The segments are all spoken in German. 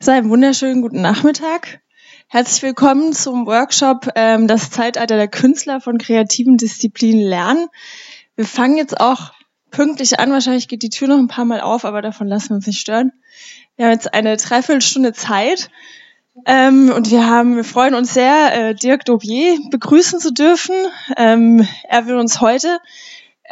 So, einen wunderschönen guten Nachmittag. Herzlich willkommen zum Workshop ähm, Das Zeitalter der Künstler von kreativen Disziplinen lernen. Wir fangen jetzt auch pünktlich an. Wahrscheinlich geht die Tür noch ein paar Mal auf, aber davon lassen wir uns nicht stören. Wir haben jetzt eine Dreiviertelstunde Zeit. Ähm, und wir haben, wir freuen uns sehr, äh, Dirk Daubier begrüßen zu dürfen. Ähm, er will uns heute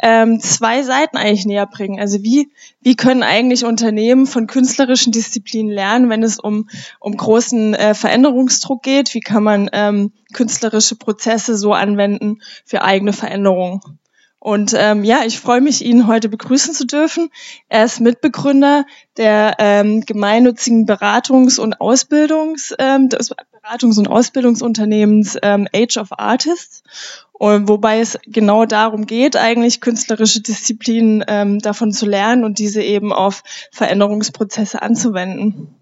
ähm, zwei Seiten eigentlich näher bringen. Also wie, wie können eigentlich Unternehmen von künstlerischen Disziplinen lernen, wenn es um, um großen äh, Veränderungsdruck geht? Wie kann man ähm, künstlerische Prozesse so anwenden für eigene Veränderungen? Und ähm, ja, ich freue mich, ihn heute begrüßen zu dürfen. Er ist Mitbegründer der ähm, gemeinnützigen Beratungs- und Ausbildungs, ähm, des Beratungs- und Ausbildungsunternehmens ähm, Age of Artists und wobei es genau darum geht, eigentlich künstlerische Disziplinen ähm, davon zu lernen und diese eben auf Veränderungsprozesse anzuwenden.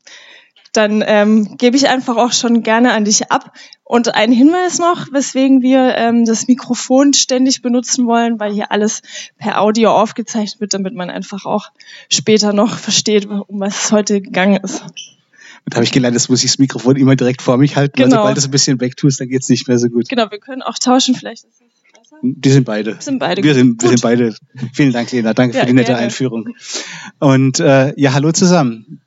Dann ähm, gebe ich einfach auch schon gerne an dich ab. Und ein Hinweis noch, weswegen wir ähm, das Mikrofon ständig benutzen wollen, weil hier alles per Audio aufgezeichnet wird, damit man einfach auch später noch versteht, um was es heute gegangen ist. Und da habe ich gelernt, das muss ich das Mikrofon immer direkt vor mich halten, genau. weil sobald du es ein bisschen wegtust, dann geht's nicht mehr so gut. Genau, wir können auch tauschen, vielleicht ist es besser. Die sind beide. Sind beide. Wir sind, wir sind beide. Vielen Dank, Lena. Danke ja, für die nette gerne. Einführung. Und äh, ja, hallo zusammen.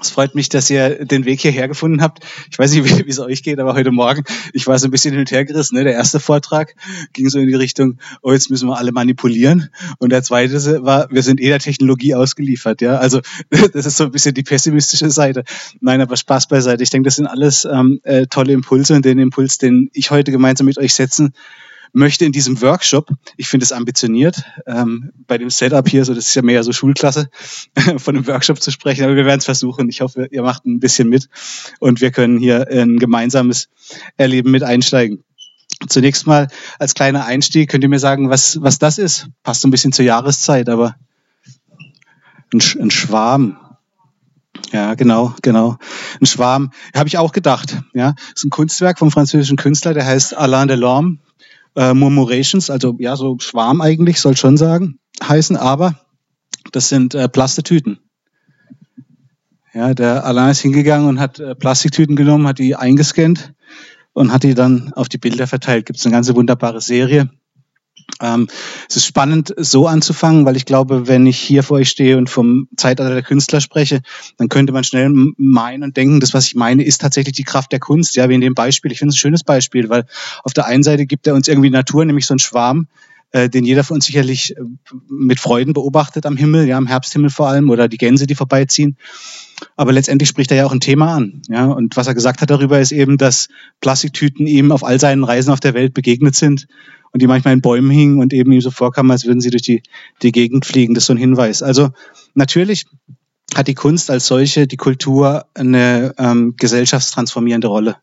Es freut mich, dass ihr den Weg hierher gefunden habt. Ich weiß nicht, wie es euch geht, aber heute Morgen, ich war so ein bisschen hin und her gerissen. Ne? Der erste Vortrag ging so in die Richtung, oh, jetzt müssen wir alle manipulieren. Und der zweite war, wir sind eh der Technologie ausgeliefert. Ja, Also das ist so ein bisschen die pessimistische Seite. Nein, aber Spaß beiseite. Ich denke, das sind alles ähm, äh, tolle Impulse und den Impuls, den ich heute gemeinsam mit euch setzen möchte in diesem Workshop, ich finde es ambitioniert, ähm, bei dem Setup hier, so das ist ja mehr so Schulklasse, von einem Workshop zu sprechen, aber wir werden es versuchen. Ich hoffe, ihr macht ein bisschen mit und wir können hier ein gemeinsames Erleben mit einsteigen. Zunächst mal als kleiner Einstieg könnt ihr mir sagen, was, was das ist. Passt so ein bisschen zur Jahreszeit, aber ein, ein Schwarm. Ja, genau, genau. Ein Schwarm. Habe ich auch gedacht. Ja, ist ein Kunstwerk vom französischen Künstler, der heißt Alain Delorme äh, Murmurations, also ja, so Schwarm eigentlich, soll schon sagen, heißen, aber das sind äh, Plastetüten. Ja, der Alain ist hingegangen und hat äh, Plastiktüten genommen, hat die eingescannt und hat die dann auf die Bilder verteilt. Gibt es eine ganze wunderbare Serie. Ähm, es ist spannend, so anzufangen, weil ich glaube, wenn ich hier vor euch stehe und vom Zeitalter der Künstler spreche, dann könnte man schnell meinen und denken, das, was ich meine, ist tatsächlich die Kraft der Kunst. Ja, wie in dem Beispiel. Ich finde es ein schönes Beispiel, weil auf der einen Seite gibt er uns irgendwie Natur, nämlich so ein Schwarm, äh, den jeder von uns sicherlich äh, mit Freuden beobachtet am Himmel, ja, am Herbsthimmel vor allem, oder die Gänse, die vorbeiziehen. Aber letztendlich spricht er ja auch ein Thema an. Ja? Und was er gesagt hat darüber ist eben, dass Plastiktüten ihm auf all seinen Reisen auf der Welt begegnet sind und die manchmal in Bäumen hingen und eben ihm so vorkam, als würden sie durch die, die Gegend fliegen. Das ist so ein Hinweis. Also natürlich hat die Kunst als solche, die Kultur eine ähm, gesellschaftstransformierende Rolle.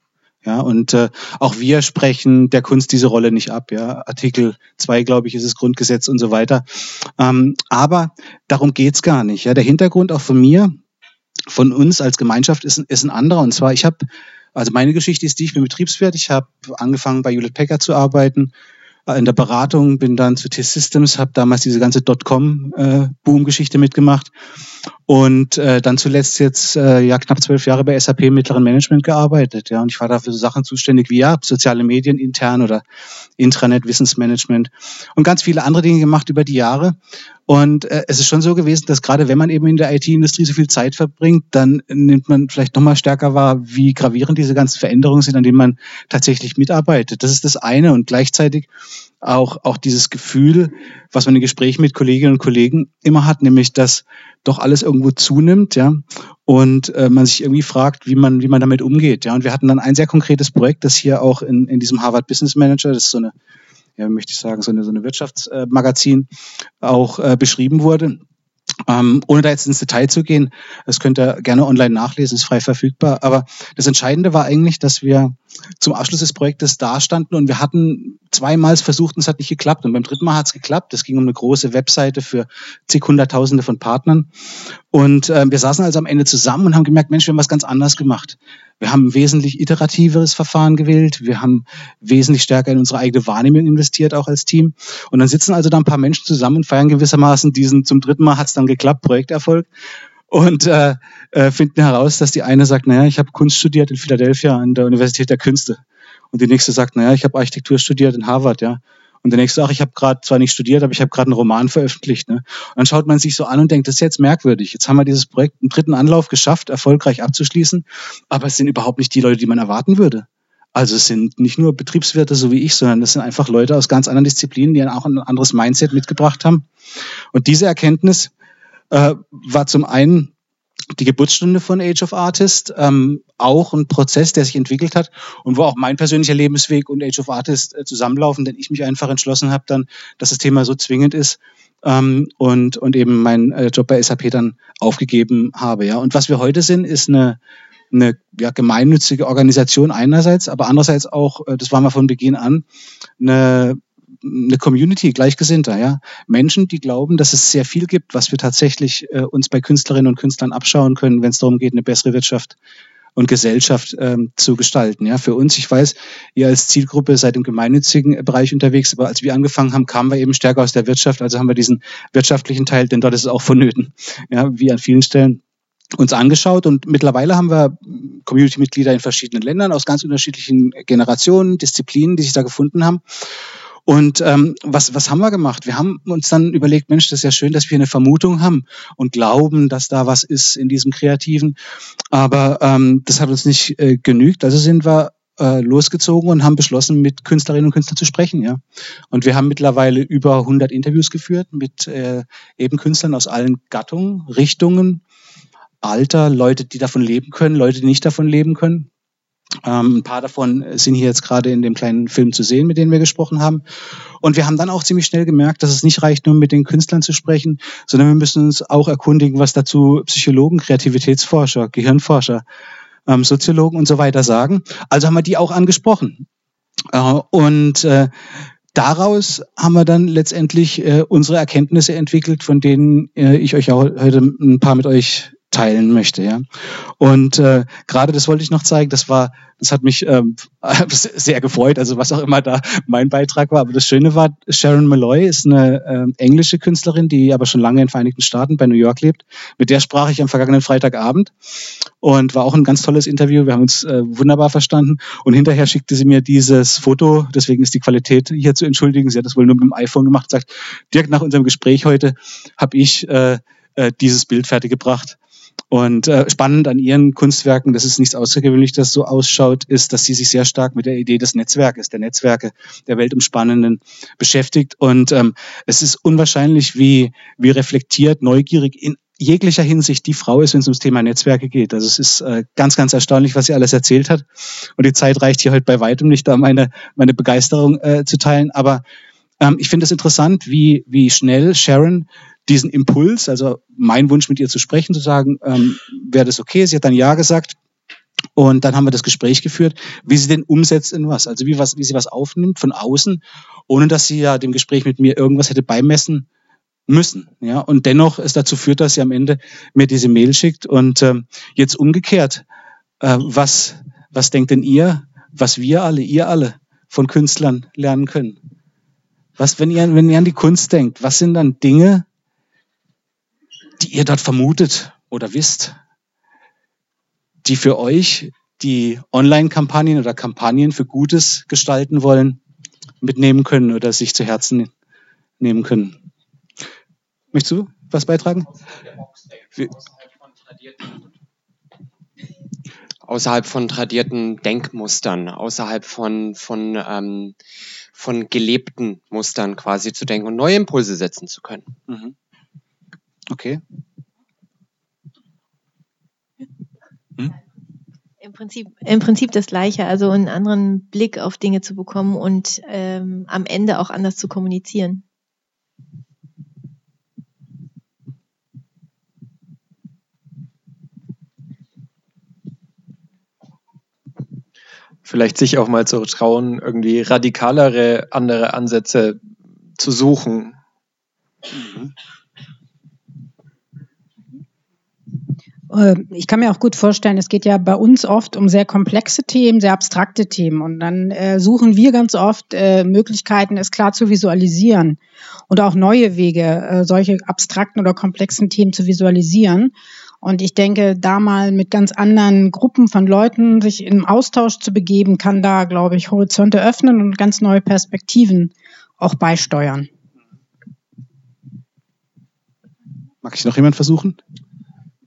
Ja, und äh, auch wir sprechen der Kunst diese Rolle nicht ab. Ja, Artikel 2, glaube ich, ist das Grundgesetz und so weiter. Ähm, aber darum geht's gar nicht. Ja, der Hintergrund auch von mir, von uns als Gemeinschaft ist, ist ein anderer. Und zwar, ich habe, also meine Geschichte ist die, ich bin Betriebswirt. Ich habe angefangen bei Hewlett Packard zu arbeiten, in der Beratung, bin dann zu T-Systems, habe damals diese ganze Dotcom-Boom-Geschichte äh, mitgemacht und äh, dann zuletzt jetzt äh, ja knapp zwölf Jahre bei SAP im mittleren Management gearbeitet. Ja, und ich war da für so Sachen zuständig wie ja soziale Medien intern oder Intranet, Wissensmanagement und ganz viele andere Dinge gemacht über die Jahre. Und äh, es ist schon so gewesen, dass gerade wenn man eben in der IT-Industrie so viel Zeit verbringt, dann nimmt man vielleicht noch mal stärker wahr, wie gravierend diese ganzen Veränderungen sind, an denen man tatsächlich mitarbeitet. Das ist das eine und gleichzeitig auch, auch dieses Gefühl, was man in Gesprächen mit Kolleginnen und Kollegen immer hat, nämlich, dass doch alles irgendwo zunimmt, ja, und äh, man sich irgendwie fragt, wie man, wie man damit umgeht, ja. Und wir hatten dann ein sehr konkretes Projekt, das hier auch in, in diesem Harvard Business Manager, das ist so eine, ja, möchte ich sagen, so eine, so eine Wirtschaftsmagazin auch äh, beschrieben wurde. Ähm, ohne da jetzt ins Detail zu gehen, das könnt ihr gerne online nachlesen, ist frei verfügbar. Aber das Entscheidende war eigentlich, dass wir zum Abschluss des Projektes dastanden und wir hatten zweimal versucht und es hat nicht geklappt. Und beim dritten Mal hat es geklappt. Es ging um eine große Webseite für zig Hunderttausende von Partnern. Und äh, wir saßen also am Ende zusammen und haben gemerkt, Mensch, wir haben was ganz anderes gemacht. Wir haben ein wesentlich iterativeres Verfahren gewählt. Wir haben wesentlich stärker in unsere eigene Wahrnehmung investiert, auch als Team. Und dann sitzen also da ein paar Menschen zusammen und feiern gewissermaßen diesen, zum dritten Mal hat es dann geklappt, Projekterfolg. und äh, äh, finden heraus, dass die eine sagt, naja, ich habe Kunst studiert in Philadelphia an der Universität der Künste. Und die nächste sagt, naja, ich habe Architektur studiert in Harvard, ja. Und der nächste sagt, ich habe gerade zwar nicht studiert, aber ich habe gerade einen Roman veröffentlicht. Ne? Und dann schaut man sich so an und denkt, das ist jetzt merkwürdig. Jetzt haben wir dieses Projekt im dritten Anlauf geschafft, erfolgreich abzuschließen, aber es sind überhaupt nicht die Leute, die man erwarten würde. Also es sind nicht nur Betriebswirte so wie ich, sondern es sind einfach Leute aus ganz anderen Disziplinen, die auch ein anderes Mindset mitgebracht haben. Und diese Erkenntnis äh, war zum einen die Geburtsstunde von Age of Artist, ähm, auch ein Prozess, der sich entwickelt hat und wo auch mein persönlicher Lebensweg und Age of Artist äh, zusammenlaufen, denn ich mich einfach entschlossen habe dann, dass das Thema so zwingend ist ähm, und, und eben meinen äh, Job bei SAP dann aufgegeben habe. Ja. Und was wir heute sind, ist eine, eine ja, gemeinnützige Organisation einerseits, aber andererseits auch, äh, das war mal von Beginn an, eine eine Community Gleichgesinnter, ja. Menschen, die glauben, dass es sehr viel gibt, was wir tatsächlich äh, uns bei Künstlerinnen und Künstlern abschauen können, wenn es darum geht, eine bessere Wirtschaft und Gesellschaft ähm, zu gestalten. Ja, für uns, ich weiß, ihr als Zielgruppe seid im gemeinnützigen Bereich unterwegs, aber als wir angefangen haben, kamen wir eben stärker aus der Wirtschaft, also haben wir diesen wirtschaftlichen Teil, denn dort ist es auch vonnöten, ja, wie an vielen Stellen uns angeschaut und mittlerweile haben wir Community-Mitglieder in verschiedenen Ländern aus ganz unterschiedlichen Generationen, Disziplinen, die sich da gefunden haben. Und ähm, was, was haben wir gemacht? Wir haben uns dann überlegt, Mensch, das ist ja schön, dass wir eine Vermutung haben und glauben, dass da was ist in diesem Kreativen. Aber ähm, das hat uns nicht äh, genügt. Also sind wir äh, losgezogen und haben beschlossen, mit Künstlerinnen und Künstlern zu sprechen. Ja. Und wir haben mittlerweile über 100 Interviews geführt mit äh, eben Künstlern aus allen Gattungen, Richtungen, Alter, Leute, die davon leben können, Leute, die nicht davon leben können. Ähm, ein paar davon sind hier jetzt gerade in dem kleinen Film zu sehen, mit denen wir gesprochen haben. Und wir haben dann auch ziemlich schnell gemerkt, dass es nicht reicht, nur mit den Künstlern zu sprechen, sondern wir müssen uns auch erkundigen, was dazu Psychologen, Kreativitätsforscher, Gehirnforscher, ähm, Soziologen und so weiter sagen. Also haben wir die auch angesprochen. Äh, und äh, daraus haben wir dann letztendlich äh, unsere Erkenntnisse entwickelt, von denen äh, ich euch auch heute ein paar mit euch teilen möchte, ja. Und äh, gerade das wollte ich noch zeigen. Das war, das hat mich ähm, sehr gefreut. Also was auch immer da mein Beitrag war. Aber das Schöne war, Sharon Malloy ist eine äh, englische Künstlerin, die aber schon lange in den Vereinigten Staaten bei New York lebt. Mit der sprach ich am vergangenen Freitagabend und war auch ein ganz tolles Interview. Wir haben uns äh, wunderbar verstanden. Und hinterher schickte sie mir dieses Foto. Deswegen ist die Qualität hier zu entschuldigen. Sie hat das wohl nur mit dem iPhone gemacht. Sagt direkt nach unserem Gespräch heute habe ich äh, äh, dieses Bild fertiggebracht und äh, spannend an ihren Kunstwerken, das ist nichts Außergewöhnliches, so ausschaut, ist, dass sie sich sehr stark mit der Idee des Netzwerkes, der Netzwerke, der Weltumspannenden beschäftigt. Und ähm, es ist unwahrscheinlich, wie, wie reflektiert, neugierig in jeglicher Hinsicht die Frau ist, wenn es ums Thema Netzwerke geht. Also es ist äh, ganz, ganz erstaunlich, was sie alles erzählt hat. Und die Zeit reicht hier heute bei weitem nicht, da meine, meine Begeisterung äh, zu teilen. Aber ähm, ich finde es interessant, wie, wie schnell Sharon diesen Impuls, also mein Wunsch mit ihr zu sprechen, zu sagen, ähm, wäre das okay? Sie hat dann Ja gesagt. Und dann haben wir das Gespräch geführt, wie sie denn umsetzt in was, also wie, was, wie sie was aufnimmt von außen, ohne dass sie ja dem Gespräch mit mir irgendwas hätte beimessen müssen. Ja, und dennoch es dazu führt, dass sie am Ende mir diese Mail schickt. Und ähm, jetzt umgekehrt, äh, was, was denkt denn ihr, was wir alle, ihr alle von Künstlern lernen können? Was, wenn ihr, wenn ihr an die Kunst denkt, was sind dann Dinge, die ihr dort vermutet oder wisst, die für euch die Online-Kampagnen oder Kampagnen für Gutes gestalten wollen, mitnehmen können oder sich zu Herzen nehmen können. Möchtest du was beitragen? außerhalb von tradierten Denkmustern, außerhalb von, von, ähm, von gelebten Mustern quasi zu denken und neue Impulse setzen zu können. Mhm. Okay. Hm? Im Prinzip, Im Prinzip das Gleiche, also einen anderen Blick auf Dinge zu bekommen und ähm, am Ende auch anders zu kommunizieren. Vielleicht sich auch mal zu trauen, irgendwie radikalere andere Ansätze zu suchen. Mhm. Äh, ich kann mir auch gut vorstellen, es geht ja bei uns oft um sehr komplexe Themen, sehr abstrakte Themen. Und dann äh, suchen wir ganz oft äh, Möglichkeiten, es klar zu visualisieren und auch neue Wege, äh, solche abstrakten oder komplexen Themen zu visualisieren. Und ich denke, da mal mit ganz anderen Gruppen von Leuten sich im Austausch zu begeben, kann da, glaube ich, Horizonte öffnen und ganz neue Perspektiven auch beisteuern. Mag ich noch jemand versuchen?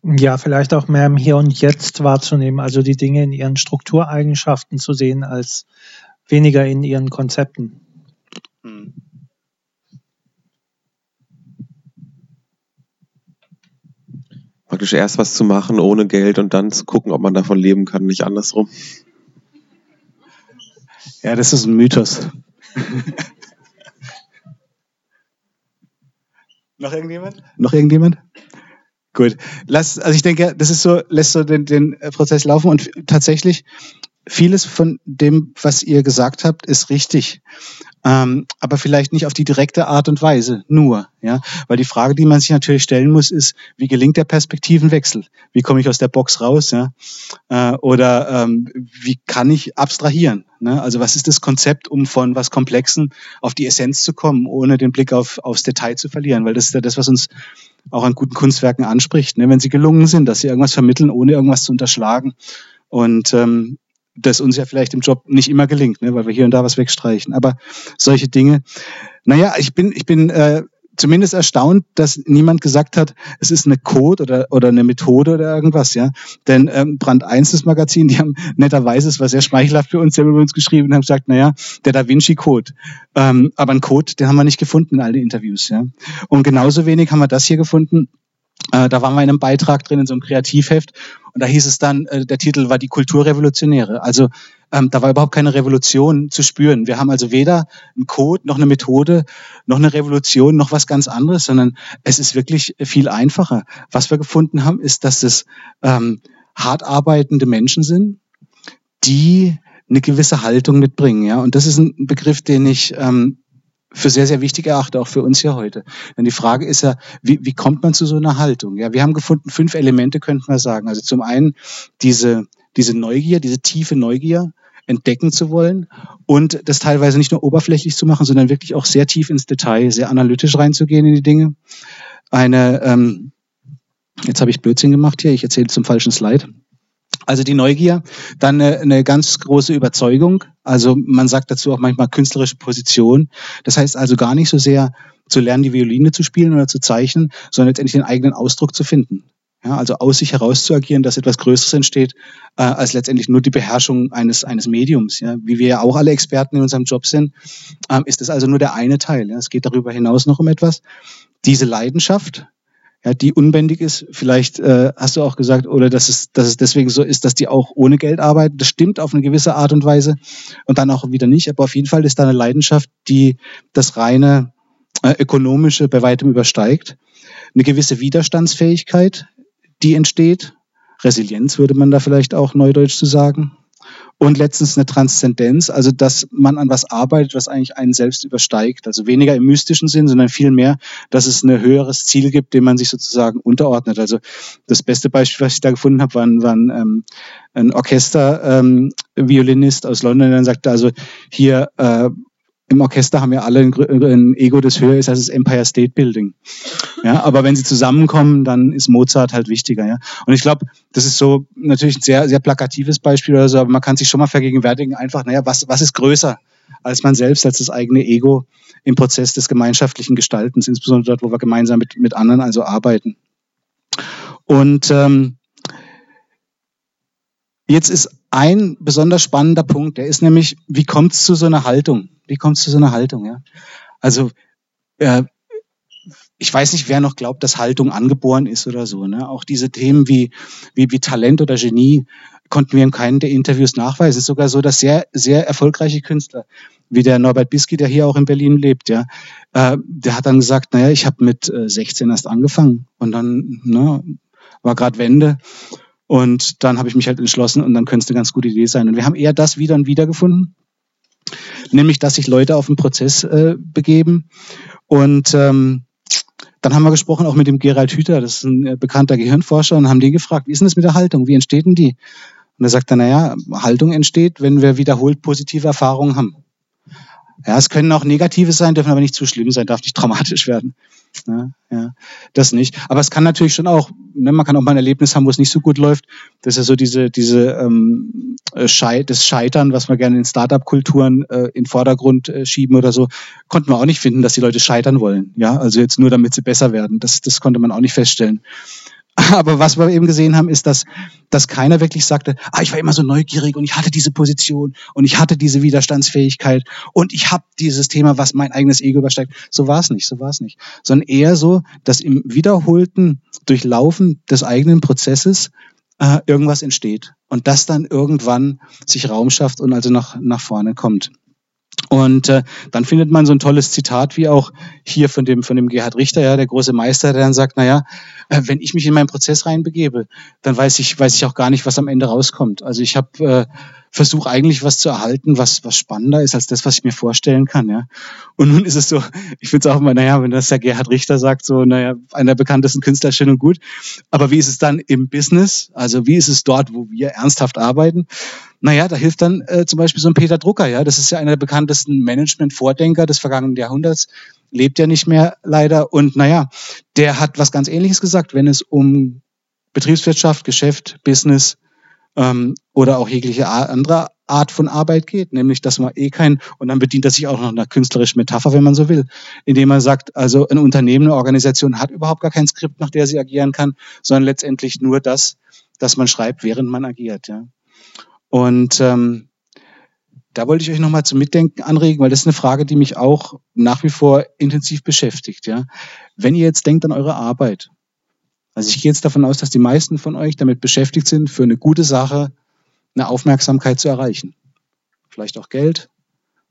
Ja, vielleicht auch mehr im Hier und Jetzt wahrzunehmen, also die Dinge in ihren Struktureigenschaften zu sehen, als weniger in ihren Konzepten. Hm. Praktisch erst was zu machen ohne Geld und dann zu gucken, ob man davon leben kann, nicht andersrum. Ja, das ist ein Mythos. Noch irgendjemand? Noch irgendjemand? Gut. Lass, also ich denke, das ist so, lässt so den, den Prozess laufen und tatsächlich vieles von dem, was ihr gesagt habt, ist richtig. Ähm, aber vielleicht nicht auf die direkte Art und Weise nur, ja, weil die Frage, die man sich natürlich stellen muss, ist, wie gelingt der Perspektivenwechsel? Wie komme ich aus der Box raus, ja? Äh, oder ähm, wie kann ich abstrahieren? Ne? Also was ist das Konzept, um von was Komplexen auf die Essenz zu kommen, ohne den Blick auf aufs Detail zu verlieren? Weil das ist ja das, was uns auch an guten Kunstwerken anspricht, ne? wenn sie gelungen sind, dass sie irgendwas vermitteln, ohne irgendwas zu unterschlagen. Und ähm, das uns ja vielleicht im Job nicht immer gelingt, ne, weil wir hier und da was wegstreichen. Aber solche Dinge. Naja, ich bin, ich bin äh, zumindest erstaunt, dass niemand gesagt hat, es ist eine Code oder, oder eine Methode oder irgendwas, ja. Denn ähm, Brand 1 das Magazin, die haben netterweise, es war sehr schmeichelhaft für uns, die haben über uns geschrieben und haben gesagt, naja, der Da Vinci Code. Ähm, aber ein Code, den haben wir nicht gefunden in all den Interviews, ja. Und genauso wenig haben wir das hier gefunden, äh, da waren wir in einem Beitrag drin, in so einem Kreativheft. Und da hieß es dann, äh, der Titel war die Kulturrevolutionäre. Also ähm, da war überhaupt keine Revolution zu spüren. Wir haben also weder einen Code, noch eine Methode, noch eine Revolution, noch was ganz anderes, sondern es ist wirklich viel einfacher. Was wir gefunden haben, ist, dass es ähm, hart arbeitende Menschen sind, die eine gewisse Haltung mitbringen. Ja? Und das ist ein Begriff, den ich ähm, für sehr, sehr wichtig erachte, auch für uns hier heute. Denn die Frage ist ja, wie, wie kommt man zu so einer Haltung? Ja, wir haben gefunden, fünf Elemente könnten wir sagen. Also zum einen diese, diese Neugier, diese tiefe Neugier, entdecken zu wollen und das teilweise nicht nur oberflächlich zu machen, sondern wirklich auch sehr tief ins Detail, sehr analytisch reinzugehen in die Dinge. Eine, ähm, jetzt habe ich Blödsinn gemacht hier, ich erzähle zum falschen Slide. Also die Neugier, dann eine, eine ganz große Überzeugung. Also man sagt dazu auch manchmal künstlerische Position. Das heißt also gar nicht so sehr zu lernen, die Violine zu spielen oder zu zeichnen, sondern letztendlich den eigenen Ausdruck zu finden. Ja, also aus sich heraus zu agieren, dass etwas Größeres entsteht, äh, als letztendlich nur die Beherrschung eines, eines Mediums. Ja. Wie wir ja auch alle Experten in unserem Job sind, ähm, ist das also nur der eine Teil. Ja. Es geht darüber hinaus noch um etwas. Diese Leidenschaft, ja, die unbändig ist. Vielleicht äh, hast du auch gesagt, oder dass es, dass es deswegen so ist, dass die auch ohne Geld arbeiten. Das stimmt auf eine gewisse Art und Weise und dann auch wieder nicht. Aber auf jeden Fall ist da eine Leidenschaft, die das reine äh, ökonomische bei weitem übersteigt. Eine gewisse Widerstandsfähigkeit, die entsteht. Resilienz würde man da vielleicht auch neudeutsch zu sagen und letztens eine Transzendenz, also dass man an was arbeitet, was eigentlich einen selbst übersteigt. Also weniger im mystischen Sinn, sondern vielmehr, dass es ein höheres Ziel gibt, dem man sich sozusagen unterordnet. Also das beste Beispiel, was ich da gefunden habe, war, war ein, ähm, ein Orchester-Violinist ähm, aus London, der dann sagte, also hier äh, im Orchester haben ja alle ein, Ego, das höher ist als das Empire State Building. Ja, aber wenn sie zusammenkommen, dann ist Mozart halt wichtiger. Ja. Und ich glaube, das ist so natürlich ein sehr, sehr plakatives Beispiel oder so, aber man kann sich schon mal vergegenwärtigen, einfach, naja, was, was ist größer als man selbst, als das eigene Ego im Prozess des gemeinschaftlichen Gestaltens, insbesondere dort, wo wir gemeinsam mit, mit anderen also arbeiten. Und ähm, jetzt ist ein besonders spannender Punkt, der ist nämlich, wie kommt es zu so einer Haltung? Wie kommt es zu so einer Haltung? Ja? Also äh, ich weiß nicht, wer noch glaubt, dass Haltung angeboren ist oder so. Ne? Auch diese Themen wie, wie, wie Talent oder Genie konnten wir in keinem der Interviews nachweisen. Es ist sogar so, dass sehr, sehr erfolgreiche Künstler, wie der Norbert Bisky, der hier auch in Berlin lebt, ja, äh, der hat dann gesagt, naja, ich habe mit äh, 16 erst angefangen und dann ne, war gerade Wende und dann habe ich mich halt entschlossen und dann könnte es eine ganz gute Idee sein. Und wir haben eher das wieder und wieder gefunden, nämlich dass sich Leute auf den Prozess äh, begeben. Und ähm, dann haben wir gesprochen auch mit dem Gerald Hüther, das ist ein äh, bekannter Gehirnforscher, und haben den gefragt, wie ist denn das mit der Haltung? Wie entsteht denn die? Und er sagt dann, naja, Haltung entsteht, wenn wir wiederholt positive Erfahrungen haben. Ja, es können auch negative sein, dürfen aber nicht zu schlimm sein, darf nicht traumatisch werden. Ja, ja, das nicht. Aber es kann natürlich schon auch, ne, man kann auch mal ein Erlebnis haben, wo es nicht so gut läuft. Das ist ja so diese, diese ähm, äh, Schei das Scheitern, was wir gerne in Startup-Kulturen äh, in Vordergrund äh, schieben oder so, konnten wir auch nicht finden, dass die Leute scheitern wollen. Ja, also jetzt nur damit sie besser werden. Das, das konnte man auch nicht feststellen. Aber was wir eben gesehen haben, ist, dass, dass keiner wirklich sagte, ah, ich war immer so neugierig und ich hatte diese Position und ich hatte diese Widerstandsfähigkeit und ich habe dieses Thema, was mein eigenes Ego übersteigt. So war es nicht, so war es nicht. Sondern eher so, dass im wiederholten Durchlaufen des eigenen Prozesses äh, irgendwas entsteht und das dann irgendwann sich Raum schafft und also nach, nach vorne kommt. Und äh, dann findet man so ein tolles Zitat wie auch hier von dem von dem Gerhard Richter, ja, der große Meister, der dann sagt, na ja, äh, wenn ich mich in meinen Prozess reinbegebe, dann weiß ich weiß ich auch gar nicht, was am Ende rauskommt. Also ich habe äh, versuche eigentlich was zu erhalten, was, was spannender ist als das, was ich mir vorstellen kann, ja. Und nun ist es so, ich finde es auch immer, naja, wenn das der Gerhard Richter sagt, so, naja, einer der bekanntesten Künstler, schön und gut. Aber wie ist es dann im Business? Also wie ist es dort, wo wir ernsthaft arbeiten? Naja, da hilft dann äh, zum Beispiel so ein Peter Drucker, ja. Das ist ja einer der bekanntesten Management-Vordenker des vergangenen Jahrhunderts, lebt ja nicht mehr leider. Und naja, der hat was ganz ähnliches gesagt, wenn es um Betriebswirtschaft, Geschäft, Business ähm, oder auch jegliche andere Art von Arbeit geht, nämlich dass man eh kein, und dann bedient er sich auch noch einer künstlerischen Metapher, wenn man so will, indem er sagt, also ein Unternehmen, eine Organisation hat überhaupt gar kein Skript, nach der sie agieren kann, sondern letztendlich nur das, dass man schreibt, während man agiert. Ja. Und ähm, da wollte ich euch nochmal zum Mitdenken anregen, weil das ist eine Frage, die mich auch nach wie vor intensiv beschäftigt. Ja. Wenn ihr jetzt denkt an eure Arbeit, also ich gehe jetzt davon aus, dass die meisten von euch damit beschäftigt sind, für eine gute Sache eine Aufmerksamkeit zu erreichen. Vielleicht auch Geld.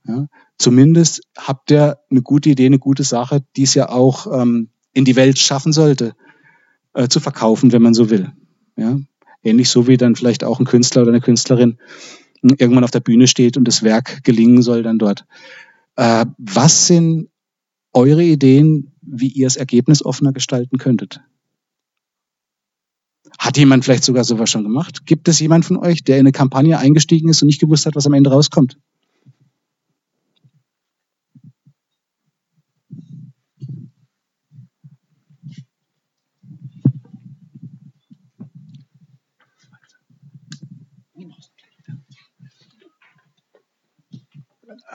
Ja. Zumindest habt ihr eine gute Idee, eine gute Sache, die es ja auch ähm, in die Welt schaffen sollte, äh, zu verkaufen, wenn man so will. Ja. Ähnlich so wie dann vielleicht auch ein Künstler oder eine Künstlerin hm, irgendwann auf der Bühne steht und das Werk gelingen soll dann dort. Äh, was sind eure Ideen, wie ihr das Ergebnis offener gestalten könntet? Hat jemand vielleicht sogar sowas schon gemacht? Gibt es jemand von euch, der in eine Kampagne eingestiegen ist und nicht gewusst hat, was am Ende rauskommt?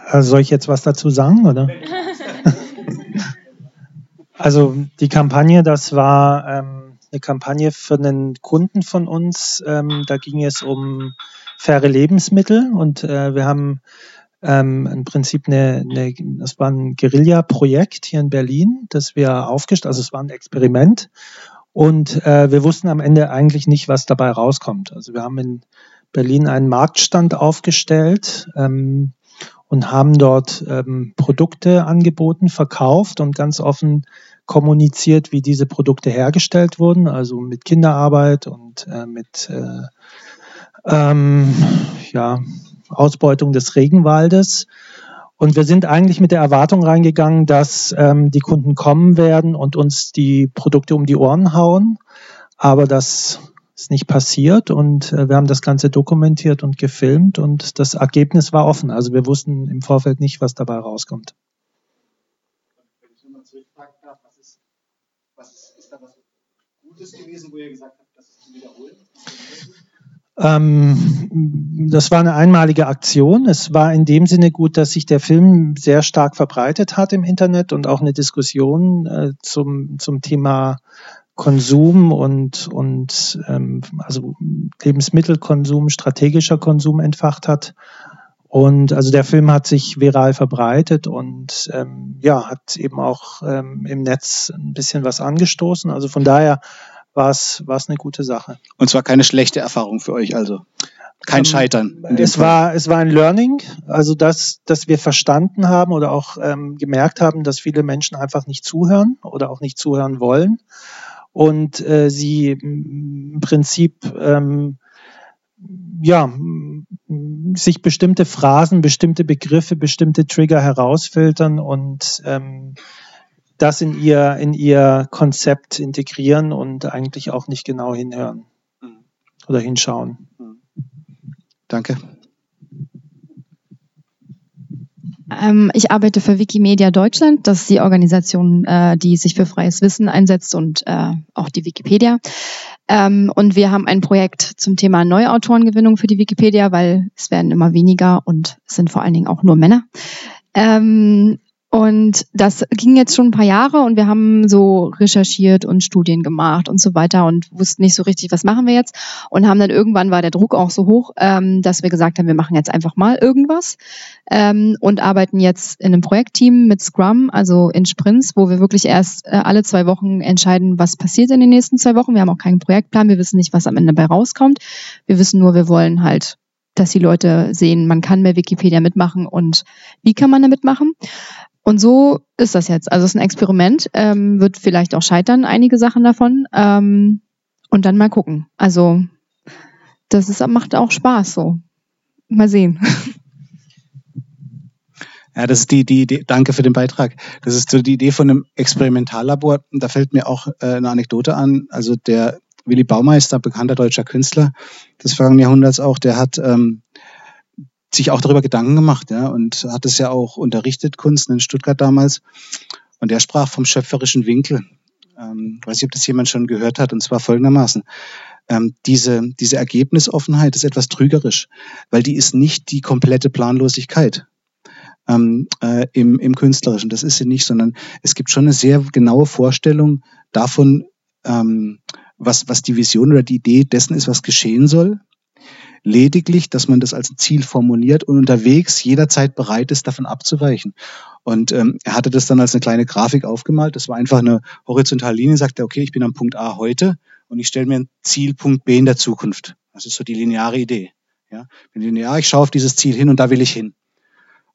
Also soll ich jetzt was dazu sagen, oder? also die Kampagne, das war ähm, eine Kampagne für einen Kunden von uns. Ähm, da ging es um faire Lebensmittel und äh, wir haben ähm, im Prinzip eine, eine, das war ein Guerilla-Projekt hier in Berlin, das wir aufgestellt, also es war ein Experiment und äh, wir wussten am Ende eigentlich nicht, was dabei rauskommt. Also wir haben in Berlin einen Marktstand aufgestellt ähm, und haben dort ähm, Produkte angeboten, verkauft und ganz offen kommuniziert, wie diese Produkte hergestellt wurden, also mit Kinderarbeit und äh, mit äh, ähm, ja, Ausbeutung des Regenwaldes. Und wir sind eigentlich mit der Erwartung reingegangen, dass ähm, die Kunden kommen werden und uns die Produkte um die Ohren hauen. Aber das ist nicht passiert und äh, wir haben das Ganze dokumentiert und gefilmt und das Ergebnis war offen. Also wir wussten im Vorfeld nicht, was dabei rauskommt. Gutes gewesen, wo ihr gesagt habt, das zu wiederholen? Ähm, das war eine einmalige Aktion. Es war in dem Sinne gut, dass sich der Film sehr stark verbreitet hat im Internet und auch eine Diskussion äh, zum, zum Thema Konsum und, und ähm, also Lebensmittelkonsum, strategischer Konsum entfacht hat. Und also der Film hat sich viral verbreitet und ähm, ja, hat eben auch ähm, im Netz ein bisschen was angestoßen. Also von daher war es eine gute Sache. Und zwar keine schlechte Erfahrung für euch, also kein ähm, Scheitern. es Fall. war es war ein Learning, also dass dass wir verstanden haben oder auch ähm, gemerkt haben, dass viele Menschen einfach nicht zuhören oder auch nicht zuhören wollen und äh, sie im Prinzip ähm, ja, sich bestimmte Phrasen, bestimmte Begriffe, bestimmte Trigger herausfiltern und ähm, das in ihr, in ihr Konzept integrieren und eigentlich auch nicht genau hinhören mhm. oder hinschauen. Danke. Ähm, ich arbeite für Wikimedia Deutschland. Das ist die Organisation, äh, die sich für freies Wissen einsetzt und äh, auch die Wikipedia. Ähm, und wir haben ein Projekt zum Thema Neuautorengewinnung für die Wikipedia, weil es werden immer weniger und es sind vor allen Dingen auch nur Männer. Ähm, und das ging jetzt schon ein paar Jahre und wir haben so recherchiert und Studien gemacht und so weiter und wussten nicht so richtig, was machen wir jetzt. Und haben dann irgendwann war der Druck auch so hoch, ähm, dass wir gesagt haben, wir machen jetzt einfach mal irgendwas ähm, und arbeiten jetzt in einem Projektteam mit Scrum, also in Sprints, wo wir wirklich erst äh, alle zwei Wochen entscheiden, was passiert in den nächsten zwei Wochen. Wir haben auch keinen Projektplan, wir wissen nicht, was am Ende dabei rauskommt. Wir wissen nur, wir wollen halt dass die Leute sehen, man kann bei Wikipedia mitmachen und wie kann man da mitmachen. Und so ist das jetzt. Also es ist ein Experiment, ähm, wird vielleicht auch scheitern, einige Sachen davon. Ähm, und dann mal gucken. Also das ist, macht auch Spaß so. Mal sehen. Ja, das ist die, die Idee. Danke für den Beitrag. Das ist so die Idee von einem Experimentallabor. Da fällt mir auch äh, eine Anekdote an. Also der Willy Baumeister, bekannter deutscher Künstler des vergangenen Jahrhunderts auch, der hat ähm, sich auch darüber Gedanken gemacht, ja, und hat es ja auch unterrichtet, Kunst in Stuttgart damals. Und er sprach vom schöpferischen Winkel. Ähm, weiß nicht, ob das jemand schon gehört hat, und zwar folgendermaßen. Ähm, diese, diese Ergebnisoffenheit ist etwas trügerisch, weil die ist nicht die komplette Planlosigkeit ähm, äh, im, im Künstlerischen. Das ist sie nicht, sondern es gibt schon eine sehr genaue Vorstellung davon, ähm, was, was die Vision oder die Idee dessen ist, was geschehen soll lediglich, dass man das als Ziel formuliert und unterwegs jederzeit bereit ist, davon abzuweichen. Und ähm, er hatte das dann als eine kleine Grafik aufgemalt. Das war einfach eine horizontale Linie, sagt er, okay, ich bin am Punkt A heute und ich stelle mir ein Ziel Punkt B in der Zukunft. Das ist so die lineare Idee. Ja, bin linear, ich schaue auf dieses Ziel hin und da will ich hin.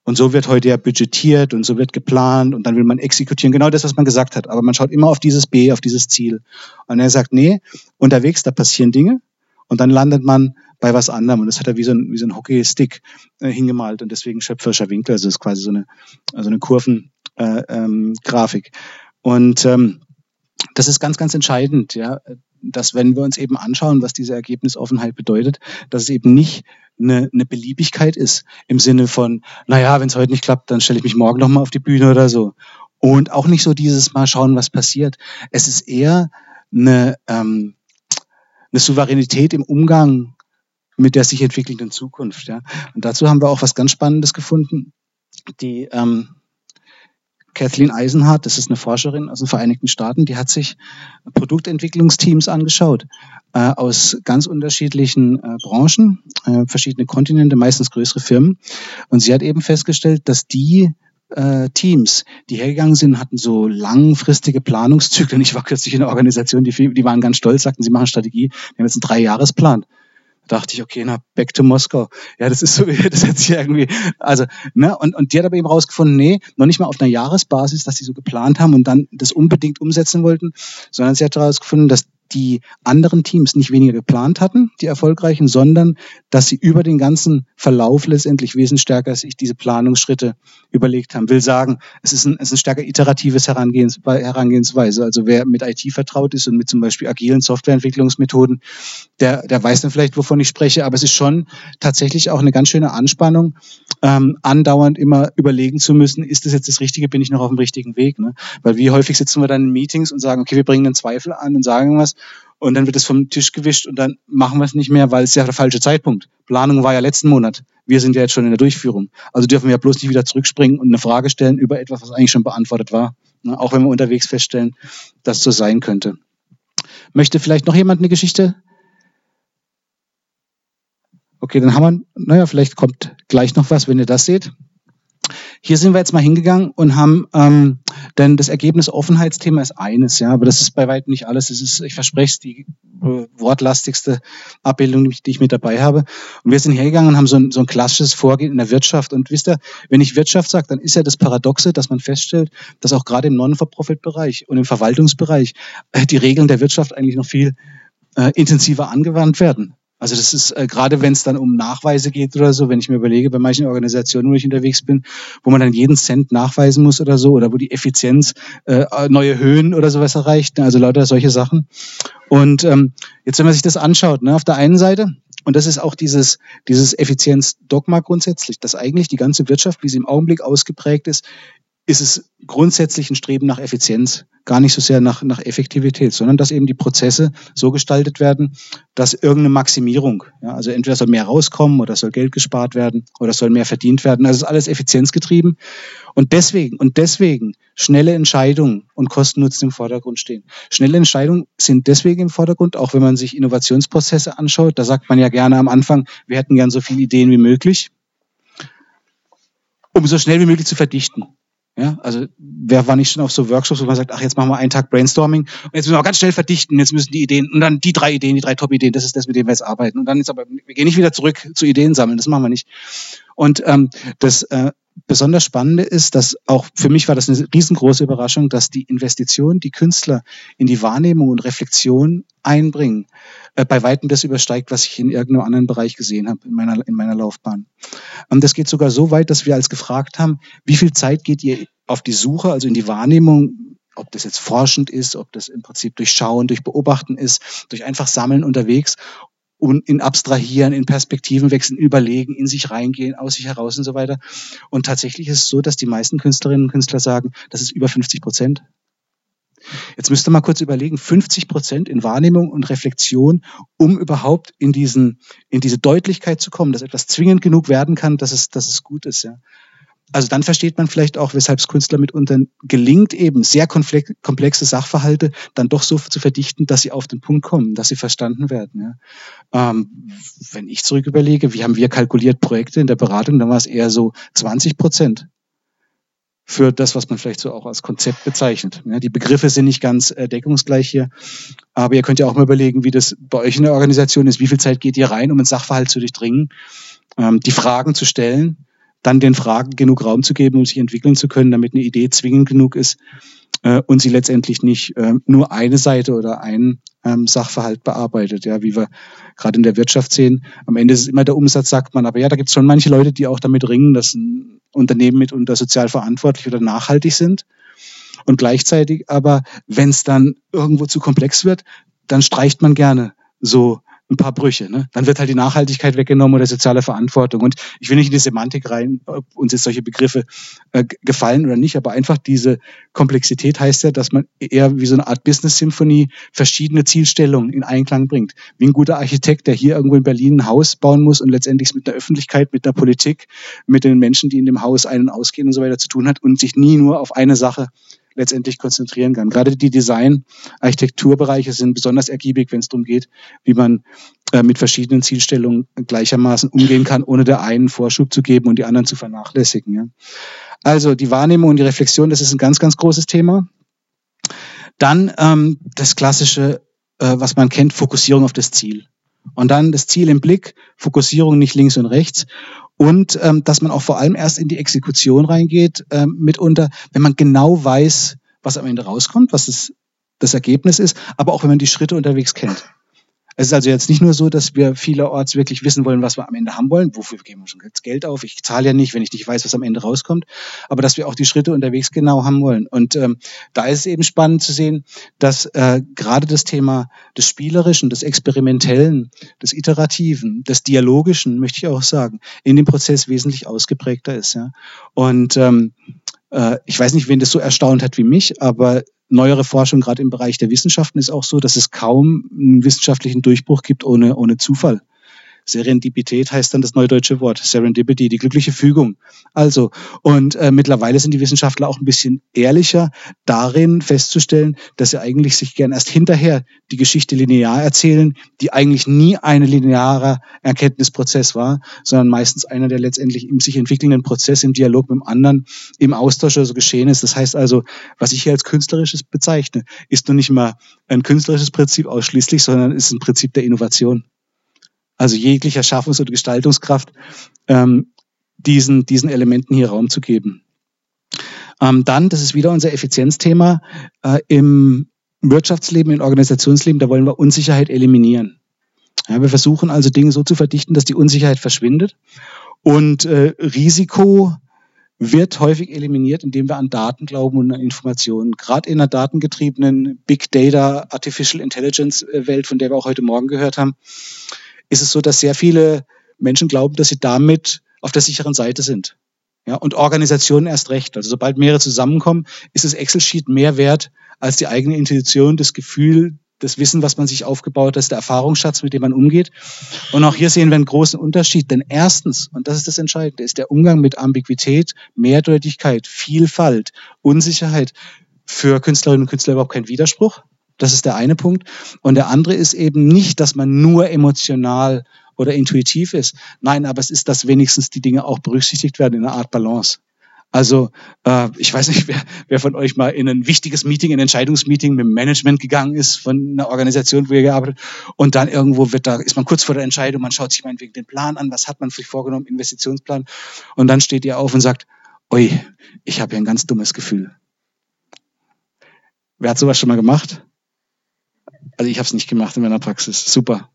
Und so wird heute ja budgetiert und so wird geplant und dann will man exekutieren. Genau das, was man gesagt hat. Aber man schaut immer auf dieses B, auf dieses Ziel. Und er sagt, nee, unterwegs, da passieren Dinge. Und dann landet man bei was anderem. Und das hat er wie so ein, wie so ein Hockeystick äh, hingemalt und deswegen schöpferischer Winkel. Also das ist quasi so eine, also eine Kurvengrafik. Äh, ähm, und ähm, das ist ganz, ganz entscheidend, ja, dass wenn wir uns eben anschauen, was diese Ergebnisoffenheit bedeutet, dass es eben nicht eine, eine Beliebigkeit ist im Sinne von, naja, wenn es heute nicht klappt, dann stelle ich mich morgen nochmal auf die Bühne oder so. Und auch nicht so dieses Mal schauen, was passiert. Es ist eher eine, ähm, eine Souveränität im Umgang mit der sich entwickelnden Zukunft. Ja. Und dazu haben wir auch was ganz Spannendes gefunden. Die ähm, Kathleen Eisenhardt, das ist eine Forscherin aus den Vereinigten Staaten, die hat sich Produktentwicklungsteams angeschaut äh, aus ganz unterschiedlichen äh, Branchen, äh, verschiedene Kontinente, meistens größere Firmen. Und sie hat eben festgestellt, dass die äh, Teams, die hergegangen sind, hatten so langfristige Planungszyklen. Ich war kürzlich in einer Organisation, die, die waren ganz stolz, sagten, sie machen Strategie, die haben jetzt einen Dreijahresplan dachte ich, okay, na, back to Moskau. Ja, das ist so, das hat sich irgendwie, also, ne, und, und die hat aber eben rausgefunden, nee, noch nicht mal auf einer Jahresbasis, dass sie so geplant haben und dann das unbedingt umsetzen wollten, sondern sie hat herausgefunden, dass die anderen Teams nicht weniger geplant hatten, die erfolgreichen, sondern dass sie über den ganzen Verlauf letztendlich wesentlich stärker sich diese Planungsschritte überlegt haben. Will sagen, es ist ein, es ist ein stärker iteratives Herangehens, Herangehensweise. Also wer mit IT vertraut ist und mit zum Beispiel agilen Softwareentwicklungsmethoden, der, der weiß dann vielleicht, wovon ich spreche, aber es ist schon tatsächlich auch eine ganz schöne Anspannung, ähm, andauernd immer überlegen zu müssen, ist das jetzt das Richtige, bin ich noch auf dem richtigen Weg? Ne? Weil wie häufig sitzen wir dann in Meetings und sagen, okay, wir bringen einen Zweifel an und sagen was und dann wird es vom Tisch gewischt und dann machen wir es nicht mehr, weil es ja der falsche Zeitpunkt. Planung war ja letzten Monat. Wir sind ja jetzt schon in der Durchführung. Also dürfen wir ja bloß nicht wieder zurückspringen und eine Frage stellen über etwas, was eigentlich schon beantwortet war. Ne? Auch wenn wir unterwegs feststellen, dass so sein könnte. Möchte vielleicht noch jemand eine Geschichte? Okay, dann haben wir, naja, vielleicht kommt gleich noch was, wenn ihr das seht. Hier sind wir jetzt mal hingegangen und haben, ähm, denn das Ergebnis Offenheitsthema ist eines, ja, aber das ist bei weitem nicht alles. Es ist, ich verspreche es, die äh, wortlastigste Abbildung, die ich mit dabei habe. Und wir sind hergegangen und haben so ein, so ein klassisches Vorgehen in der Wirtschaft. Und wisst ihr, wenn ich Wirtschaft sage, dann ist ja das Paradoxe, dass man feststellt, dass auch gerade im Non-for-Profit-Bereich und im Verwaltungsbereich äh, die Regeln der Wirtschaft eigentlich noch viel äh, intensiver angewandt werden. Also das ist äh, gerade, wenn es dann um Nachweise geht oder so, wenn ich mir überlege, bei manchen Organisationen, wo ich unterwegs bin, wo man dann jeden Cent nachweisen muss oder so, oder wo die Effizienz äh, neue Höhen oder sowas erreicht, also lauter solche Sachen. Und ähm, jetzt, wenn man sich das anschaut, ne, auf der einen Seite Und das ist auch dieses, dieses Effizienzdogma grundsätzlich, dass eigentlich die ganze Wirtschaft, wie sie im Augenblick ausgeprägt ist, ist es grundsätzlich ein Streben nach Effizienz, gar nicht so sehr nach, nach Effektivität, sondern dass eben die Prozesse so gestaltet werden, dass irgendeine Maximierung, ja, also entweder soll mehr rauskommen oder soll Geld gespart werden oder soll mehr verdient werden. Also ist alles effizienzgetrieben. Und deswegen, und deswegen schnelle Entscheidungen und Kosten-Nutzen im Vordergrund stehen. Schnelle Entscheidungen sind deswegen im Vordergrund, auch wenn man sich Innovationsprozesse anschaut. Da sagt man ja gerne am Anfang, wir hätten gern so viele Ideen wie möglich, um so schnell wie möglich zu verdichten. Ja, also wer war nicht schon auf so Workshops, wo man sagt, ach, jetzt machen wir einen Tag Brainstorming und jetzt müssen wir ganz schnell verdichten, jetzt müssen die Ideen und dann die drei Ideen, die drei Top-Ideen, das ist das, mit dem wir jetzt arbeiten. Und dann ist aber, wir gehen nicht wieder zurück zu Ideen sammeln, das machen wir nicht. Und ähm, das äh, besonders Spannende ist, dass auch für mich war das eine riesengroße Überraschung, dass die Investition, die Künstler in die Wahrnehmung und Reflexion einbringen, äh, bei weitem das übersteigt, was ich in irgendeinem anderen Bereich gesehen habe in meiner, in meiner Laufbahn. Und das geht sogar so weit, dass wir als gefragt haben, wie viel Zeit geht ihr auf die Suche, also in die Wahrnehmung, ob das jetzt forschend ist, ob das im Prinzip durch Schauen, durch Beobachten ist, durch einfach Sammeln unterwegs und in Abstrahieren, in Perspektiven wechseln, überlegen, in sich reingehen, aus sich heraus und so weiter. Und tatsächlich ist es so, dass die meisten Künstlerinnen und Künstler sagen, das ist über 50 Prozent. Jetzt müsst ihr mal kurz überlegen, 50 Prozent in Wahrnehmung und Reflexion, um überhaupt in diesen, in diese Deutlichkeit zu kommen, dass etwas zwingend genug werden kann, dass es, dass es gut ist, ja. Also dann versteht man vielleicht auch, weshalb es Künstler mitunter gelingt, eben sehr komplexe Sachverhalte dann doch so zu verdichten, dass sie auf den Punkt kommen, dass sie verstanden werden. Ja. Ähm, wenn ich zurück überlege, wie haben wir kalkuliert Projekte in der Beratung, dann war es eher so 20 Prozent für das, was man vielleicht so auch als Konzept bezeichnet. Ja, die Begriffe sind nicht ganz äh, deckungsgleich hier, aber ihr könnt ja auch mal überlegen, wie das bei euch in der Organisation ist. Wie viel Zeit geht ihr rein, um einen Sachverhalt zu durchdringen, ähm, die Fragen zu stellen, dann den Fragen genug Raum zu geben, um sich entwickeln zu können, damit eine Idee zwingend genug ist äh, und sie letztendlich nicht äh, nur eine Seite oder einen ähm, Sachverhalt bearbeitet, ja, wie wir gerade in der Wirtschaft sehen. Am Ende ist es immer der Umsatz, sagt man, aber ja, da gibt es schon manche Leute, die auch damit ringen, dass ein Unternehmen mitunter sozial verantwortlich oder nachhaltig sind. Und gleichzeitig aber, wenn es dann irgendwo zu komplex wird, dann streicht man gerne so ein paar Brüche. Ne? Dann wird halt die Nachhaltigkeit weggenommen oder soziale Verantwortung. Und ich will nicht in die Semantik rein, ob uns jetzt solche Begriffe äh, gefallen oder nicht, aber einfach diese Komplexität heißt ja, dass man eher wie so eine Art Business-Symphonie verschiedene Zielstellungen in Einklang bringt. Wie ein guter Architekt, der hier irgendwo in Berlin ein Haus bauen muss und letztendlich mit der Öffentlichkeit, mit der Politik, mit den Menschen, die in dem Haus ein- und ausgehen und so weiter zu tun hat und sich nie nur auf eine Sache letztendlich konzentrieren kann. Gerade die Design-Architekturbereiche sind besonders ergiebig, wenn es darum geht, wie man äh, mit verschiedenen Zielstellungen gleichermaßen umgehen kann, ohne der einen Vorschub zu geben und die anderen zu vernachlässigen. Ja. Also die Wahrnehmung und die Reflexion, das ist ein ganz, ganz großes Thema. Dann ähm, das klassische, äh, was man kennt, Fokussierung auf das Ziel. Und dann das Ziel im Blick, Fokussierung nicht links und rechts und ähm, dass man auch vor allem erst in die Exekution reingeht, ähm, mitunter, wenn man genau weiß, was am Ende rauskommt, was das, das Ergebnis ist, aber auch wenn man die Schritte unterwegs kennt. Es ist also jetzt nicht nur so, dass wir vielerorts wirklich wissen wollen, was wir am Ende haben wollen. Wofür geben wir schon jetzt Geld auf? Ich zahle ja nicht, wenn ich nicht weiß, was am Ende rauskommt. Aber dass wir auch die Schritte unterwegs genau haben wollen. Und ähm, da ist es eben spannend zu sehen, dass äh, gerade das Thema des Spielerischen, des Experimentellen, des Iterativen, des Dialogischen, möchte ich auch sagen, in dem Prozess wesentlich ausgeprägter ist. Ja? Und ähm, äh, ich weiß nicht, wen das so erstaunt hat wie mich, aber neuere Forschung, gerade im Bereich der Wissenschaften, ist auch so, dass es kaum einen wissenschaftlichen Durchbruch gibt ohne, ohne Zufall. Serendipität heißt dann das neudeutsche Wort. Serendipity, die glückliche Fügung. Also, und äh, mittlerweile sind die Wissenschaftler auch ein bisschen ehrlicher darin festzustellen, dass sie eigentlich sich gern erst hinterher die Geschichte linear erzählen, die eigentlich nie ein linearer Erkenntnisprozess war, sondern meistens einer, der letztendlich im sich entwickelnden Prozess im Dialog mit dem anderen, im Austausch also geschehen ist. Das heißt also, was ich hier als künstlerisches bezeichne, ist nur nicht mal ein künstlerisches Prinzip ausschließlich, sondern ist ein Prinzip der Innovation also jeglicher Schaffungs- oder Gestaltungskraft, ähm, diesen, diesen Elementen hier Raum zu geben. Ähm, dann, das ist wieder unser Effizienzthema, äh, im Wirtschaftsleben, im Organisationsleben, da wollen wir Unsicherheit eliminieren. Ja, wir versuchen also Dinge so zu verdichten, dass die Unsicherheit verschwindet. Und äh, Risiko wird häufig eliminiert, indem wir an Daten glauben und an Informationen. Gerade in einer datengetriebenen Big Data, Artificial Intelligence äh, Welt, von der wir auch heute Morgen gehört haben, ist es so, dass sehr viele Menschen glauben, dass sie damit auf der sicheren Seite sind. Ja, und Organisationen erst recht. Also sobald mehrere zusammenkommen, ist das Excel-Sheet mehr wert als die eigene Intuition, das Gefühl, das Wissen, was man sich aufgebaut hat, der Erfahrungsschatz, mit dem man umgeht. Und auch hier sehen wir einen großen Unterschied. Denn erstens, und das ist das Entscheidende, ist der Umgang mit Ambiguität, Mehrdeutigkeit, Vielfalt, Unsicherheit für Künstlerinnen und Künstler überhaupt kein Widerspruch. Das ist der eine Punkt. Und der andere ist eben nicht, dass man nur emotional oder intuitiv ist. Nein, aber es ist, dass wenigstens die Dinge auch berücksichtigt werden in einer Art Balance. Also äh, ich weiß nicht, wer, wer von euch mal in ein wichtiges Meeting, ein Entscheidungsmeeting mit dem Management gegangen ist von einer Organisation, wo ihr gearbeitet und dann irgendwo wird da ist man kurz vor der Entscheidung, man schaut sich meinetwegen den Plan an, was hat man sich vorgenommen, Investitionsplan und dann steht ihr auf und sagt, oi, ich habe hier ein ganz dummes Gefühl. Wer hat sowas schon mal gemacht? Also ich habe es nicht gemacht in meiner Praxis. Super.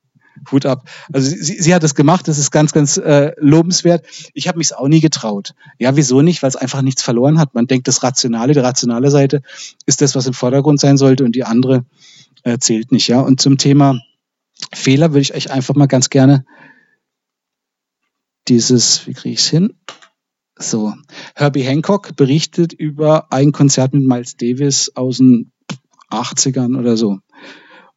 Hut ab. Also sie, sie hat es gemacht, das ist ganz, ganz äh, lobenswert. Ich habe mich auch nie getraut. Ja, wieso nicht? Weil es einfach nichts verloren hat. Man denkt, das Rationale, die rationale Seite ist das, was im Vordergrund sein sollte und die andere äh, zählt nicht. Ja, und zum Thema Fehler würde ich euch einfach mal ganz gerne dieses, wie kriege ich es hin? So, Herbie Hancock berichtet über ein Konzert mit Miles Davis aus den 80ern oder so.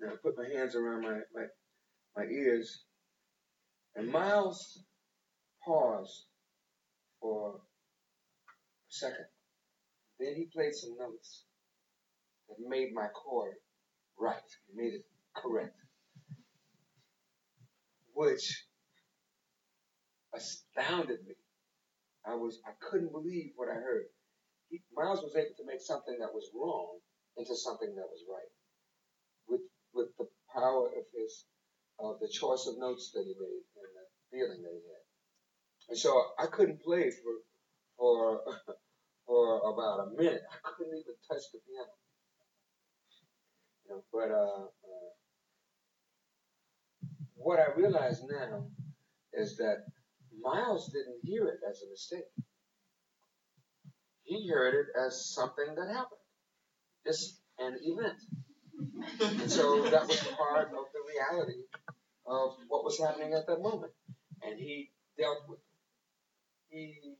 And I put my hands around my, my, my ears and Miles paused for a second. Then he played some notes that made my chord right, made it correct. Which astounded me. I was I couldn't believe what I heard. He, Miles was able to make something that was wrong into something that was right. With with the power of his of the choice of notes that he made and the feeling that he had. And so I couldn't play for for for about a minute. I couldn't even touch the piano. You know, but uh, uh, what I realize now is that Miles didn't hear it as a mistake. He heard it as something that happened, It's an event. And so that was part of the reality of what was happening at that moment. And he dealt with it. He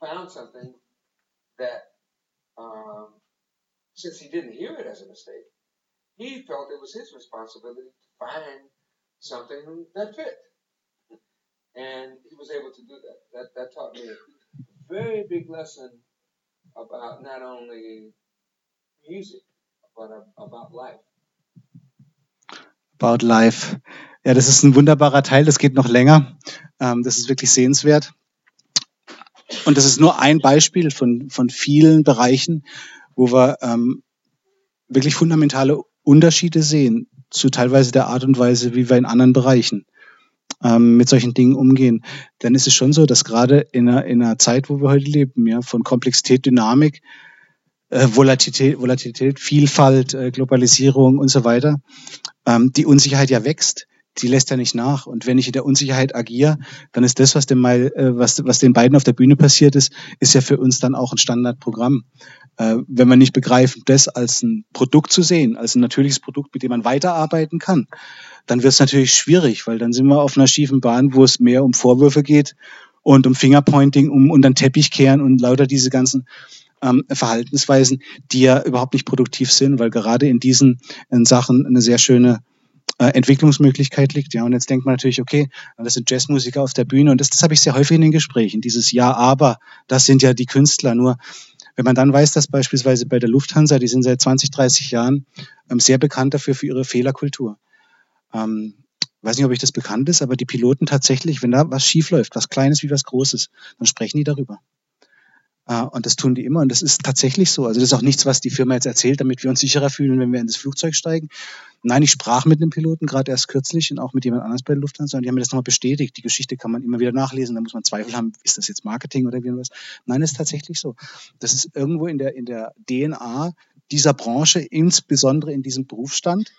found something that, um, since he didn't hear it as a mistake, he felt it was his responsibility to find something that fit. And he was able to do that. That, that taught me a very big lesson about not only music, about life. About Life. Ja, das ist ein wunderbarer Teil, das geht noch länger. Ähm, das ist wirklich sehenswert. Und das ist nur ein Beispiel von, von vielen Bereichen, wo wir ähm, wirklich fundamentale Unterschiede sehen zu teilweise der Art und Weise, wie wir in anderen Bereichen ähm, mit solchen Dingen umgehen. Dann ist es schon so, dass gerade in einer, in einer Zeit, wo wir heute leben, ja, von Komplexität, Dynamik, äh, Volatilität, Volatilität, Vielfalt, äh, Globalisierung und so weiter, ähm, die Unsicherheit ja wächst. Die lässt ja nicht nach. Und wenn ich in der Unsicherheit agiere, dann ist das, was, dem äh, was, was den beiden auf der Bühne passiert ist, ist ja für uns dann auch ein Standardprogramm. Äh, wenn wir nicht begreifen, das als ein Produkt zu sehen, als ein natürliches Produkt, mit dem man weiterarbeiten kann, dann wird es natürlich schwierig, weil dann sind wir auf einer schiefen Bahn, wo es mehr um Vorwürfe geht und um Fingerpointing, um unter den Teppich kehren und lauter diese ganzen ähm, Verhaltensweisen, die ja überhaupt nicht produktiv sind, weil gerade in diesen in Sachen eine sehr schöne äh, Entwicklungsmöglichkeit liegt. Ja, und jetzt denkt man natürlich, okay, das sind Jazzmusiker auf der Bühne und das, das habe ich sehr häufig in den Gesprächen. Dieses Ja, aber, das sind ja die Künstler. Nur wenn man dann weiß, dass beispielsweise bei der Lufthansa, die sind seit 20, 30 Jahren ähm, sehr bekannt dafür für ihre Fehlerkultur. Ähm, weiß nicht, ob euch das bekannt ist, aber die Piloten tatsächlich, wenn da was schief läuft, was Kleines wie was Großes, dann sprechen die darüber. Äh, und das tun die immer und das ist tatsächlich so. Also das ist auch nichts, was die Firma jetzt erzählt, damit wir uns sicherer fühlen, wenn wir in das Flugzeug steigen. Nein, ich sprach mit einem Piloten gerade erst kürzlich und auch mit jemand anders bei der Lufthansa und die haben mir das nochmal bestätigt. Die Geschichte kann man immer wieder nachlesen, da muss man Zweifel haben, ist das jetzt Marketing oder irgendwas? Nein, das ist tatsächlich so. Das ist irgendwo in der, in der DNA dieser Branche, insbesondere in diesem Berufsstand,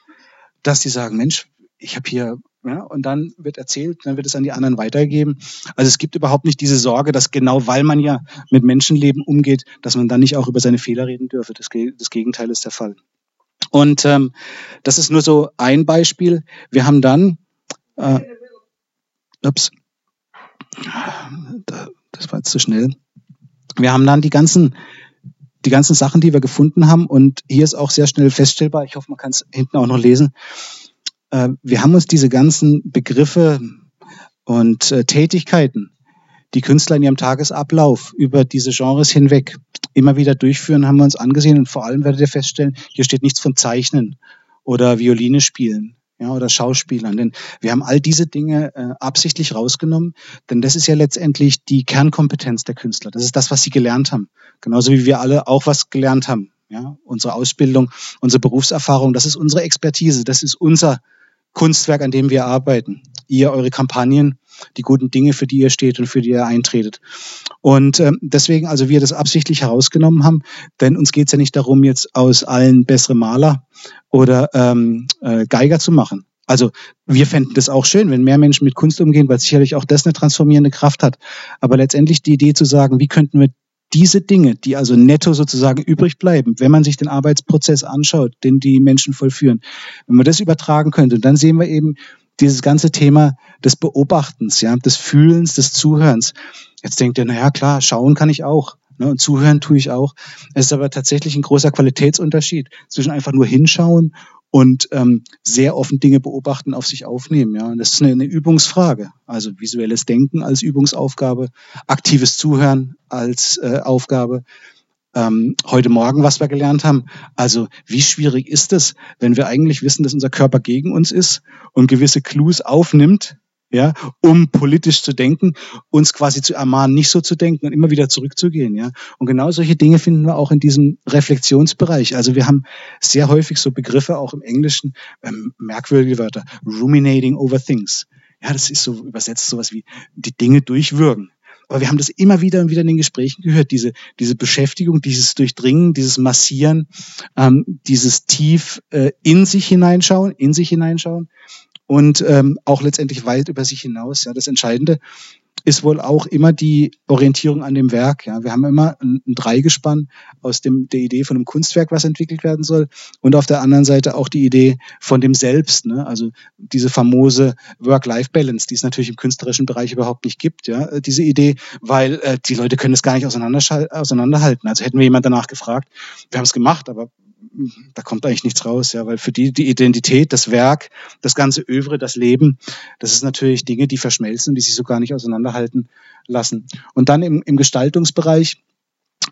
dass die sagen, Mensch, ich habe hier, ja, und dann wird erzählt, dann wird es an die anderen weitergegeben. Also es gibt überhaupt nicht diese Sorge, dass genau weil man ja mit Menschenleben umgeht, dass man dann nicht auch über seine Fehler reden dürfe. Das, das Gegenteil ist der Fall. Und ähm, das ist nur so ein Beispiel. Wir haben dann, äh, ups, das war jetzt zu schnell. Wir haben dann die ganzen die ganzen Sachen, die wir gefunden haben, und hier ist auch sehr schnell feststellbar, ich hoffe, man kann es hinten auch noch lesen, wir haben uns diese ganzen Begriffe und äh, Tätigkeiten, die Künstler in ihrem Tagesablauf über diese Genres hinweg immer wieder durchführen, haben wir uns angesehen und vor allem werdet ihr feststellen, hier steht nichts von Zeichnen oder Violine spielen ja, oder Schauspielern. Denn wir haben all diese Dinge äh, absichtlich rausgenommen, denn das ist ja letztendlich die Kernkompetenz der Künstler. Das ist das, was sie gelernt haben. Genauso wie wir alle auch was gelernt haben. Ja, unsere Ausbildung, unsere Berufserfahrung, das ist unsere Expertise, das ist unser Kunstwerk, an dem wir arbeiten. Ihr, eure Kampagnen, die guten Dinge, für die ihr steht und für die ihr eintretet. Und ähm, deswegen, also wir das absichtlich herausgenommen haben, denn uns geht es ja nicht darum, jetzt aus allen bessere Maler oder ähm, äh, Geiger zu machen. Also wir fänden das auch schön, wenn mehr Menschen mit Kunst umgehen, weil sicherlich auch das eine transformierende Kraft hat. Aber letztendlich die Idee zu sagen, wie könnten wir diese Dinge, die also netto sozusagen übrig bleiben, wenn man sich den Arbeitsprozess anschaut, den die Menschen vollführen, wenn man das übertragen könnte, dann sehen wir eben dieses ganze Thema des Beobachtens, ja, des Fühlens, des Zuhörens. Jetzt denkt ihr, na ja, klar, schauen kann ich auch. Ne, und zuhören tue ich auch. Es ist aber tatsächlich ein großer Qualitätsunterschied zwischen einfach nur hinschauen und ähm, sehr offen Dinge beobachten, auf sich aufnehmen. Ja, und das ist eine, eine Übungsfrage. Also visuelles Denken als Übungsaufgabe, aktives Zuhören als äh, Aufgabe. Ähm, heute Morgen, was wir gelernt haben. Also wie schwierig ist es, wenn wir eigentlich wissen, dass unser Körper gegen uns ist und gewisse Clues aufnimmt, ja, um politisch zu denken, uns quasi zu ermahnen, nicht so zu denken und immer wieder zurückzugehen, ja. Und genau solche Dinge finden wir auch in diesem Reflexionsbereich. Also wir haben sehr häufig so Begriffe auch im Englischen, ähm, merkwürdige Wörter, ruminating over things. Ja, das ist so übersetzt sowas wie die Dinge durchwürgen. Aber wir haben das immer wieder und wieder in den Gesprächen gehört, diese, diese Beschäftigung, dieses Durchdringen, dieses Massieren, ähm, dieses tief äh, in sich hineinschauen, in sich hineinschauen und ähm, auch letztendlich weit über sich hinaus. Ja, das Entscheidende ist wohl auch immer die Orientierung an dem Werk. Ja, wir haben immer ein, ein Dreigespann aus dem, der Idee von einem Kunstwerk, was entwickelt werden soll, und auf der anderen Seite auch die Idee von dem Selbst. Ne? Also diese famose Work-Life-Balance, die es natürlich im künstlerischen Bereich überhaupt nicht gibt. Ja, diese Idee, weil äh, die Leute können es gar nicht auseinanderhalten. Also hätten wir jemand danach gefragt, wir haben es gemacht, aber da kommt eigentlich nichts raus, ja, weil für die die Identität, das Werk, das ganze Övre, das Leben, das ist natürlich Dinge, die verschmelzen, die sich so gar nicht auseinanderhalten lassen. Und dann im, im Gestaltungsbereich,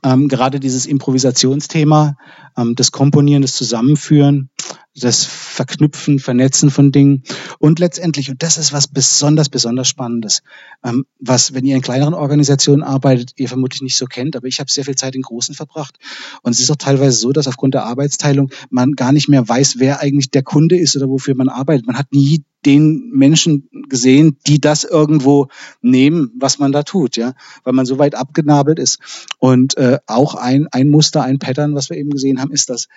ähm, gerade dieses Improvisationsthema, ähm, das Komponieren, das Zusammenführen, das Verknüpfen, Vernetzen von Dingen und letztendlich, und das ist was besonders, besonders Spannendes, ähm, was, wenn ihr in kleineren Organisationen arbeitet, ihr vermutlich nicht so kennt, aber ich habe sehr viel Zeit in großen verbracht und es ist auch teilweise so, dass aufgrund der Arbeitsteilung man gar nicht mehr weiß, wer eigentlich der Kunde ist oder wofür man arbeitet. Man hat nie den Menschen gesehen, die das irgendwo nehmen, was man da tut, ja, weil man so weit abgenabelt ist. Und äh, auch ein, ein Muster, ein Pattern, was wir eben gesehen haben, ist, dass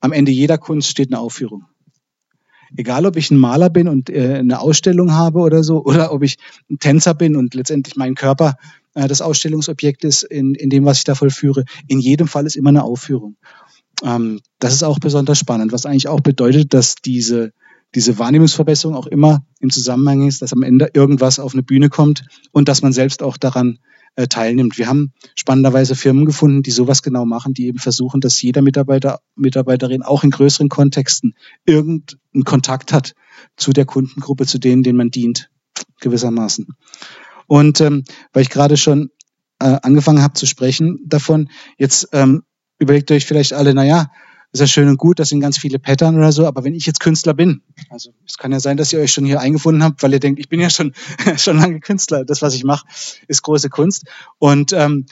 am Ende jeder Kunst steht eine Aufführung. Egal, ob ich ein Maler bin und äh, eine Ausstellung habe oder so, oder ob ich ein Tänzer bin und letztendlich mein Körper äh, das Ausstellungsobjekt ist in, in dem, was ich da vollführe. In jedem Fall ist immer eine Aufführung. Ähm, das ist auch besonders spannend, was eigentlich auch bedeutet, dass diese diese Wahrnehmungsverbesserung auch immer im Zusammenhang ist, dass am Ende irgendwas auf eine Bühne kommt und dass man selbst auch daran äh, teilnimmt. Wir haben spannenderweise Firmen gefunden, die sowas genau machen, die eben versuchen, dass jeder Mitarbeiter, Mitarbeiterin auch in größeren Kontexten irgendeinen Kontakt hat zu der Kundengruppe, zu denen, denen man dient, gewissermaßen. Und ähm, weil ich gerade schon äh, angefangen habe zu sprechen davon, jetzt ähm, überlegt euch vielleicht alle, na ja, ist ja schön und gut, das sind ganz viele Pattern oder so, aber wenn ich jetzt Künstler bin, also es kann ja sein, dass ihr euch schon hier eingefunden habt, weil ihr denkt, ich bin ja schon, schon lange Künstler, das, was ich mache, ist große Kunst. Und ähm,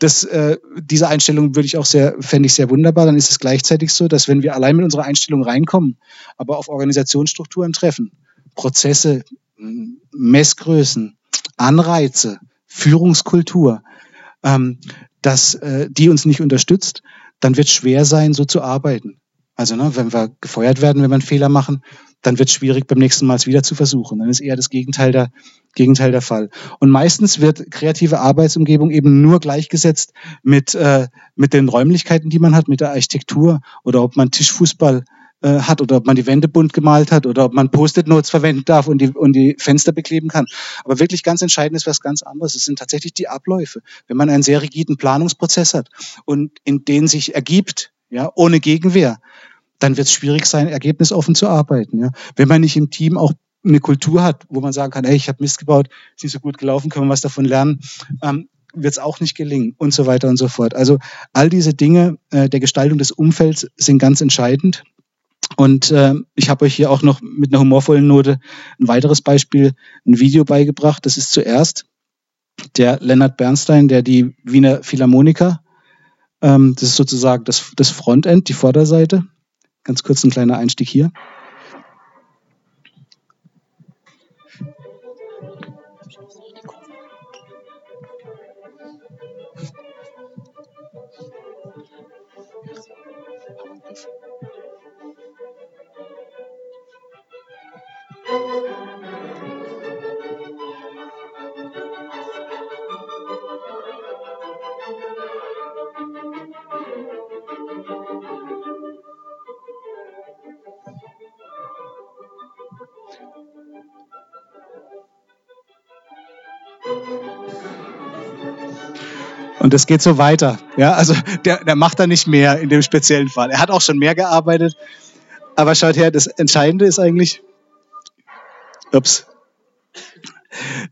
das, äh, diese Einstellung würde ich auch sehr, fände ich sehr wunderbar. Dann ist es gleichzeitig so, dass wenn wir allein mit unserer Einstellung reinkommen, aber auf Organisationsstrukturen treffen, Prozesse, Messgrößen, Anreize, Führungskultur, ähm, dass äh, die uns nicht unterstützt, dann wird es schwer sein, so zu arbeiten. Also ne, wenn wir gefeuert werden, wenn wir einen Fehler machen, dann wird es schwierig, beim nächsten Mal es wieder zu versuchen. Dann ist eher das Gegenteil der, Gegenteil der Fall. Und meistens wird kreative Arbeitsumgebung eben nur gleichgesetzt mit, äh, mit den Räumlichkeiten, die man hat, mit der Architektur oder ob man Tischfußball äh, hat oder ob man die Wände bunt gemalt hat oder ob man Post-it-Notes verwenden darf und die, und die Fenster bekleben kann. Aber wirklich ganz entscheidend ist was ganz anderes. Es sind tatsächlich die Abläufe. Wenn man einen sehr rigiden Planungsprozess hat und in den sich ergibt, ja, ohne Gegenwehr, dann wird es schwierig sein, ergebnisoffen zu arbeiten. Ja. Wenn man nicht im Team auch eine Kultur hat, wo man sagen kann, hey, ich habe Mist gebaut, ist nicht so gut gelaufen, können wir was davon lernen, ähm, wird es auch nicht gelingen und so weiter und so fort. Also all diese Dinge äh, der Gestaltung des Umfelds sind ganz entscheidend. Und äh, ich habe euch hier auch noch mit einer humorvollen Note ein weiteres Beispiel, ein Video beigebracht. Das ist zuerst der Leonard Bernstein, der die Wiener Philharmoniker, ähm, das ist sozusagen das, das Frontend, die Vorderseite. Ganz kurz ein kleiner Einstieg hier. Und das geht so weiter. Ja, also der, der macht da nicht mehr in dem speziellen Fall. Er hat auch schon mehr gearbeitet. Aber schaut her, das Entscheidende ist eigentlich, ups,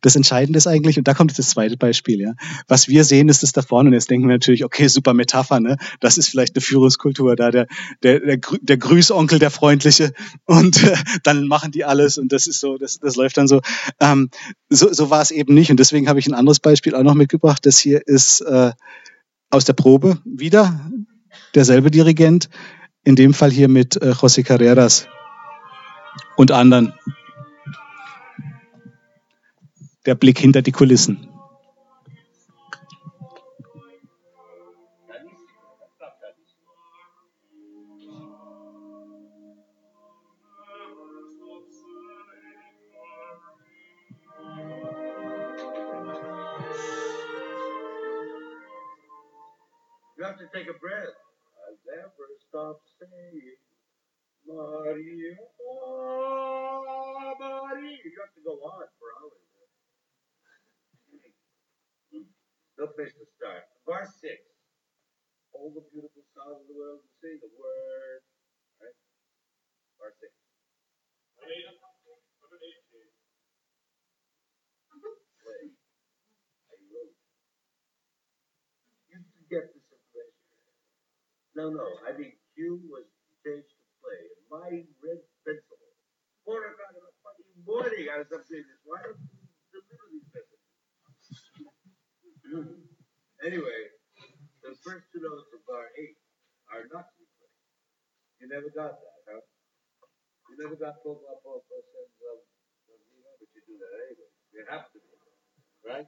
das Entscheidende ist eigentlich, und da kommt jetzt das zweite Beispiel, ja. Was wir sehen, ist das da vorne. Und jetzt denken wir natürlich, okay, super Metapher, ne? Das ist vielleicht eine Führungskultur da, der, der, der, der Grüßonkel, der Freundliche. Und äh, dann machen die alles und das ist so, das, das läuft dann so. Ähm, so, so war es eben nicht. Und deswegen habe ich ein anderes Beispiel auch noch mitgebracht. Das hier ist äh, aus der Probe wieder derselbe Dirigent. In dem Fall hier mit äh, José Carreras und anderen der Blick hinter die Kulissen. You have to take a breath. I never stop saying, Maria, oh, Maria. You have to go on for hours. No place to start. Bar six. All the beautiful sounds of the world to say the word. Right? Bar six. Play. I wrote. You get this information. No, no. I mean, Q was changed to play. My red pencil. Four o'clock in the fucking morning. I was up doing this. Why don't you deliver these messages? Anyway, the first two notes of bar eight are not to be played. You never got that, huh? You never got po po po po send love but you do that anyway. You have to do right?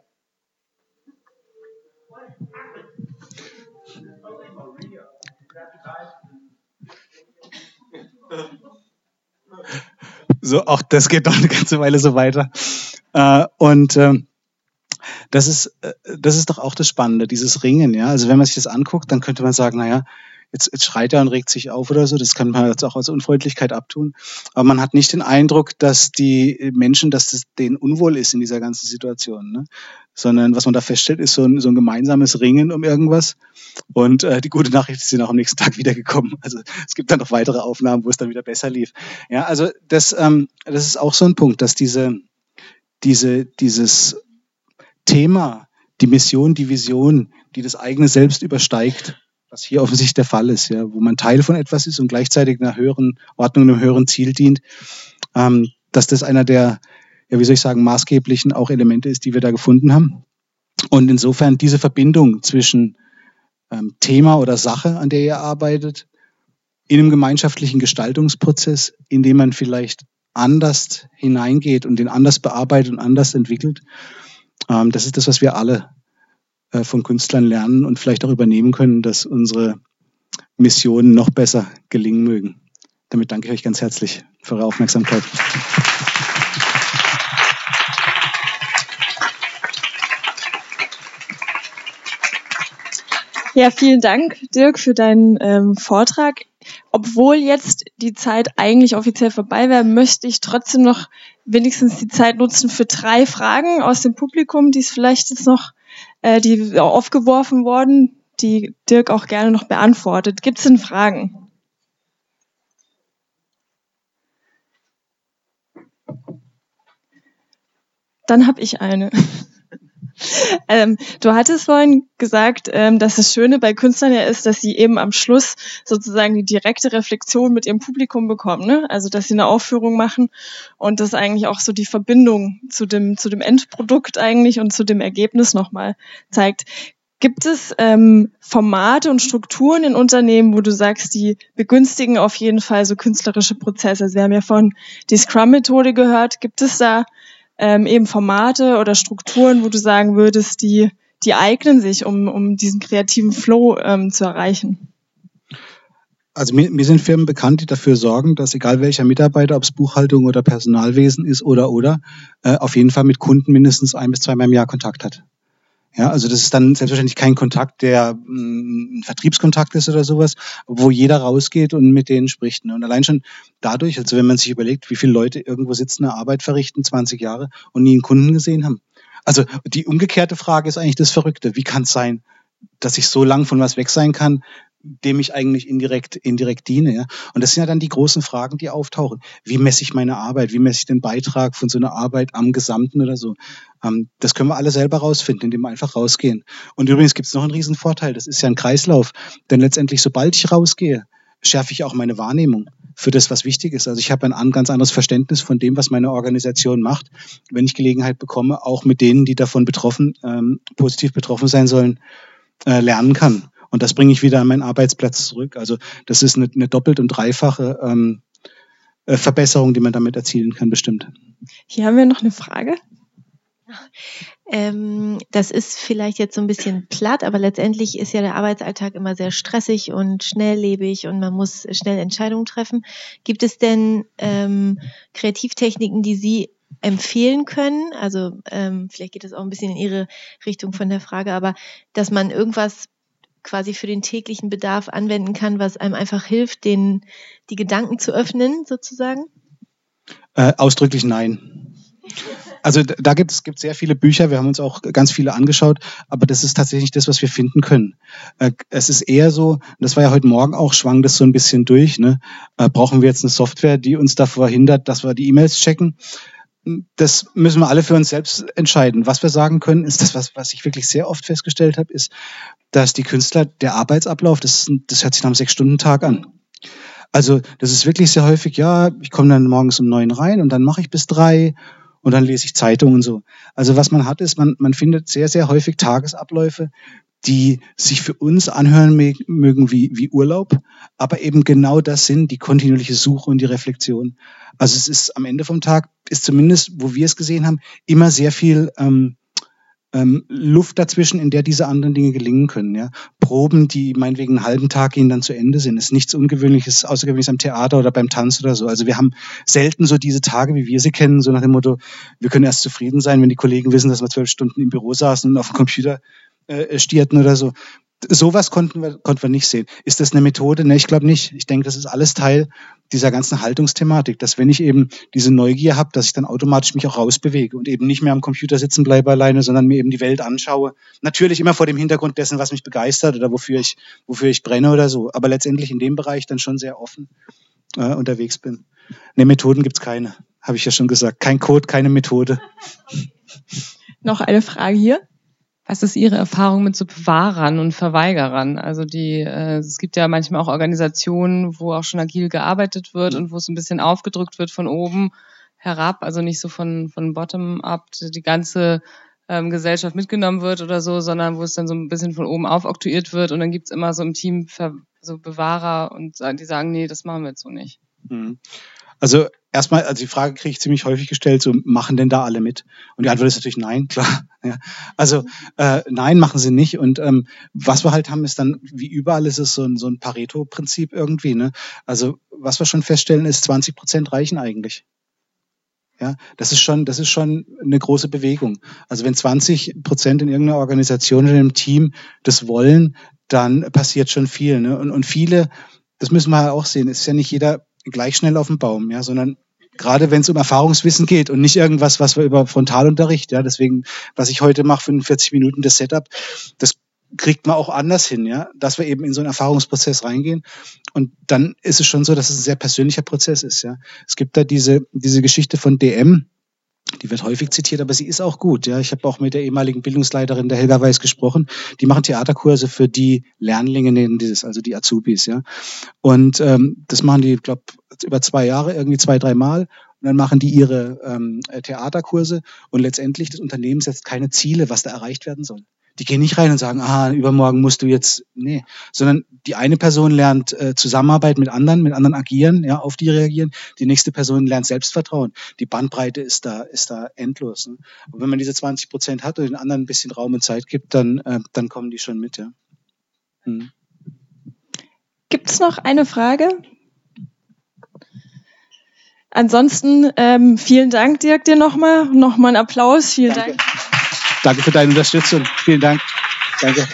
So, auch das geht doch eine ganze Weile so weiter. Äh, und ähm, das ist, äh, das ist doch auch das Spannende, dieses Ringen, ja. Also wenn man sich das anguckt, dann könnte man sagen, naja, jetzt, jetzt schreit er und regt sich auf oder so, das kann man jetzt auch als Unfreundlichkeit abtun. Aber man hat nicht den Eindruck, dass die Menschen, dass es denen unwohl ist in dieser ganzen Situation, ne? Sondern was man da feststellt, ist so ein, so ein gemeinsames Ringen um irgendwas. Und äh, die gute Nachricht ist, sie sind auch am nächsten Tag wiedergekommen. Also es gibt dann noch weitere Aufnahmen, wo es dann wieder besser lief. Ja, also das, ähm, das ist auch so ein Punkt, dass diese, diese, dieses Thema, die Mission, die Vision, die das eigene Selbst übersteigt, was hier offensichtlich der Fall ist, ja, wo man Teil von etwas ist und gleichzeitig einer höheren Ordnung, einem höheren Ziel dient, ähm, dass das einer der, ja, wie soll ich sagen, maßgeblichen auch Elemente ist, die wir da gefunden haben. Und insofern diese Verbindung zwischen ähm, Thema oder Sache, an der ihr arbeitet, in einem gemeinschaftlichen Gestaltungsprozess, in dem man vielleicht anders hineingeht und den anders bearbeitet und anders entwickelt. Ähm, das ist das, was wir alle äh, von Künstlern lernen und vielleicht auch übernehmen können, dass unsere Missionen noch besser gelingen mögen. Damit danke ich euch ganz herzlich für eure Aufmerksamkeit. Ja, vielen Dank, Dirk, für deinen ähm, Vortrag. Obwohl jetzt die Zeit eigentlich offiziell vorbei wäre, möchte ich trotzdem noch wenigstens die Zeit nutzen für drei Fragen aus dem Publikum, die es vielleicht jetzt noch, äh, die aufgeworfen wurden, die Dirk auch gerne noch beantwortet. Gibt es denn Fragen? Dann habe ich eine. Ähm, du hattest vorhin gesagt, ähm, dass das Schöne bei Künstlern ja ist, dass sie eben am Schluss sozusagen die direkte Reflexion mit ihrem Publikum bekommen. Ne? Also dass sie eine Aufführung machen und das eigentlich auch so die Verbindung zu dem, zu dem Endprodukt eigentlich und zu dem Ergebnis nochmal zeigt. Gibt es ähm, Formate und Strukturen in Unternehmen, wo du sagst, die begünstigen auf jeden Fall so künstlerische Prozesse? Also wir haben ja von die Scrum-Methode gehört. Gibt es da ähm, eben Formate oder Strukturen, wo du sagen würdest, die, die eignen sich, um, um diesen kreativen Flow ähm, zu erreichen? Also mir, mir sind Firmen bekannt, die dafür sorgen, dass egal welcher Mitarbeiter, ob es Buchhaltung oder Personalwesen ist oder oder, äh, auf jeden Fall mit Kunden mindestens ein bis zweimal im Jahr Kontakt hat. Ja, also das ist dann selbstverständlich kein Kontakt, der mm, ein Vertriebskontakt ist oder sowas, wo jeder rausgeht und mit denen spricht. Ne? Und allein schon dadurch, also wenn man sich überlegt, wie viele Leute irgendwo sitzen, eine Arbeit verrichten, 20 Jahre und nie einen Kunden gesehen haben. Also die umgekehrte Frage ist eigentlich das Verrückte. Wie kann es sein, dass ich so lang von was weg sein kann, dem ich eigentlich indirekt, indirekt diene. Ja? Und das sind ja dann die großen Fragen, die auftauchen. Wie messe ich meine Arbeit? Wie messe ich den Beitrag von so einer Arbeit am Gesamten oder so? Ähm, das können wir alle selber rausfinden, indem wir einfach rausgehen. Und übrigens gibt es noch einen riesen Vorteil. Das ist ja ein Kreislauf. Denn letztendlich, sobald ich rausgehe, schärfe ich auch meine Wahrnehmung für das, was wichtig ist. Also ich habe ein ganz anderes Verständnis von dem, was meine Organisation macht, wenn ich Gelegenheit bekomme, auch mit denen, die davon betroffen, ähm, positiv betroffen sein sollen, äh, lernen kann. Und das bringe ich wieder an meinen Arbeitsplatz zurück. Also das ist eine, eine doppelt und dreifache ähm, äh, Verbesserung, die man damit erzielen kann, bestimmt. Hier haben wir noch eine Frage. Ähm, das ist vielleicht jetzt so ein bisschen platt, aber letztendlich ist ja der Arbeitsalltag immer sehr stressig und schnelllebig und man muss schnell Entscheidungen treffen. Gibt es denn ähm, Kreativtechniken, die Sie empfehlen können? Also ähm, vielleicht geht das auch ein bisschen in Ihre Richtung von der Frage, aber dass man irgendwas quasi für den täglichen Bedarf anwenden kann, was einem einfach hilft, den, die Gedanken zu öffnen, sozusagen? Äh, ausdrücklich nein. Also da gibt es sehr viele Bücher, wir haben uns auch ganz viele angeschaut, aber das ist tatsächlich das, was wir finden können. Äh, es ist eher so, das war ja heute Morgen auch, schwang das so ein bisschen durch, ne? Äh, brauchen wir jetzt eine Software, die uns davor hindert, dass wir die E-Mails checken? Das müssen wir alle für uns selbst entscheiden. Was wir sagen können, ist das, was, was ich wirklich sehr oft festgestellt habe, ist, dass die Künstler, der Arbeitsablauf, das, das hört sich nach einem Sechs-Stunden-Tag an. Also das ist wirklich sehr häufig, ja, ich komme dann morgens um neun rein und dann mache ich bis drei und dann lese ich Zeitungen und so. Also was man hat, ist, man, man findet sehr, sehr häufig Tagesabläufe, die sich für uns anhören mögen wie, wie Urlaub, aber eben genau das sind, die kontinuierliche Suche und die Reflexion. Also es ist am Ende vom Tag, ist zumindest, wo wir es gesehen haben, immer sehr viel ähm, ähm, Luft dazwischen, in der diese anderen Dinge gelingen können. Ja? Proben, die meinetwegen einen halben Tag gehen dann zu Ende sind, ist nichts Ungewöhnliches, Außergewöhnliches am Theater oder beim Tanz oder so. Also wir haben selten so diese Tage, wie wir sie kennen, so nach dem Motto, wir können erst zufrieden sein, wenn die Kollegen wissen, dass wir zwölf Stunden im Büro saßen und auf dem Computer äh, stierten oder so. Sowas konnten wir, konnten wir nicht sehen. Ist das eine Methode? Ne, ich glaube nicht. Ich denke, das ist alles Teil dieser ganzen Haltungsthematik, dass wenn ich eben diese Neugier habe, dass ich dann automatisch mich auch rausbewege und eben nicht mehr am Computer sitzen bleibe alleine, sondern mir eben die Welt anschaue. Natürlich immer vor dem Hintergrund dessen, was mich begeistert oder wofür ich, wofür ich brenne oder so. Aber letztendlich in dem Bereich dann schon sehr offen äh, unterwegs bin. Ne, Methoden gibt's keine. Habe ich ja schon gesagt. Kein Code, keine Methode. Noch eine Frage hier. Was ist Ihre Erfahrung mit so Bewahrern und Verweigerern? Also die, äh, es gibt ja manchmal auch Organisationen, wo auch schon agil gearbeitet wird und wo es ein bisschen aufgedrückt wird von oben herab, also nicht so von, von bottom up, die ganze ähm, Gesellschaft mitgenommen wird oder so, sondern wo es dann so ein bisschen von oben auf oktroyiert wird und dann gibt's immer so im Team so Bewahrer und die sagen, nee, das machen wir jetzt so nicht. Mhm. Also erstmal, also die Frage kriege ich ziemlich häufig gestellt, so machen denn da alle mit? Und die Antwort ist natürlich nein, klar. Ja. Also äh, nein, machen sie nicht. Und ähm, was wir halt haben, ist dann, wie überall ist es so ein, so ein Pareto-Prinzip irgendwie. Ne? Also was wir schon feststellen, ist, 20 Prozent reichen eigentlich. Ja, das ist schon, das ist schon eine große Bewegung. Also wenn 20 Prozent in irgendeiner Organisation oder einem Team das wollen, dann passiert schon viel. Ne? Und, und viele, das müssen wir auch sehen, ist ja nicht jeder gleich schnell auf dem Baum, ja, sondern gerade wenn es um Erfahrungswissen geht und nicht irgendwas, was wir über Frontalunterricht, ja, deswegen, was ich heute mache, 45 Minuten das Setup, das kriegt man auch anders hin, ja, dass wir eben in so einen Erfahrungsprozess reingehen. Und dann ist es schon so, dass es ein sehr persönlicher Prozess ist, ja. Es gibt da diese, diese Geschichte von DM, die wird häufig zitiert, aber sie ist auch gut. Ja, ich habe auch mit der ehemaligen Bildungsleiterin der Helga Weiß gesprochen. Die machen Theaterkurse für die Lernlinge, nennen dieses, also die Azubis. Ja, und ähm, das machen die, glaube über zwei Jahre irgendwie zwei, drei Mal. Und dann machen die ihre ähm, Theaterkurse und letztendlich das Unternehmen setzt keine Ziele, was da erreicht werden soll. Die gehen nicht rein und sagen, aha, übermorgen musst du jetzt, nee, sondern die eine Person lernt äh, Zusammenarbeit mit anderen, mit anderen agieren, ja, auf die reagieren. Die nächste Person lernt Selbstvertrauen. Die Bandbreite ist da, ist da endlos. Ne? Und wenn man diese 20 Prozent hat und den anderen ein bisschen Raum und Zeit gibt, dann, äh, dann kommen die schon mit, ja. Hm. Gibt es noch eine Frage? Ansonsten ähm, vielen Dank, Dirk, dir nochmal. Nochmal ein Applaus. Vielen Danke. Dank. Danke für deine Unterstützung. Vielen Dank. Danke.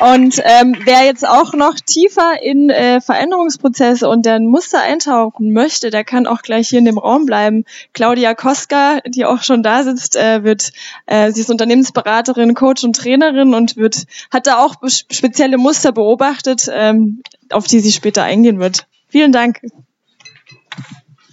Und ähm, wer jetzt auch noch tiefer in äh, Veränderungsprozesse und deren Muster eintauchen möchte, der kann auch gleich hier in dem Raum bleiben. Claudia Koska, die auch schon da sitzt, äh, wird, äh, sie ist Unternehmensberaterin, Coach und Trainerin und wird, hat da auch spezielle Muster beobachtet, ähm, auf die sie später eingehen wird. Vielen Dank.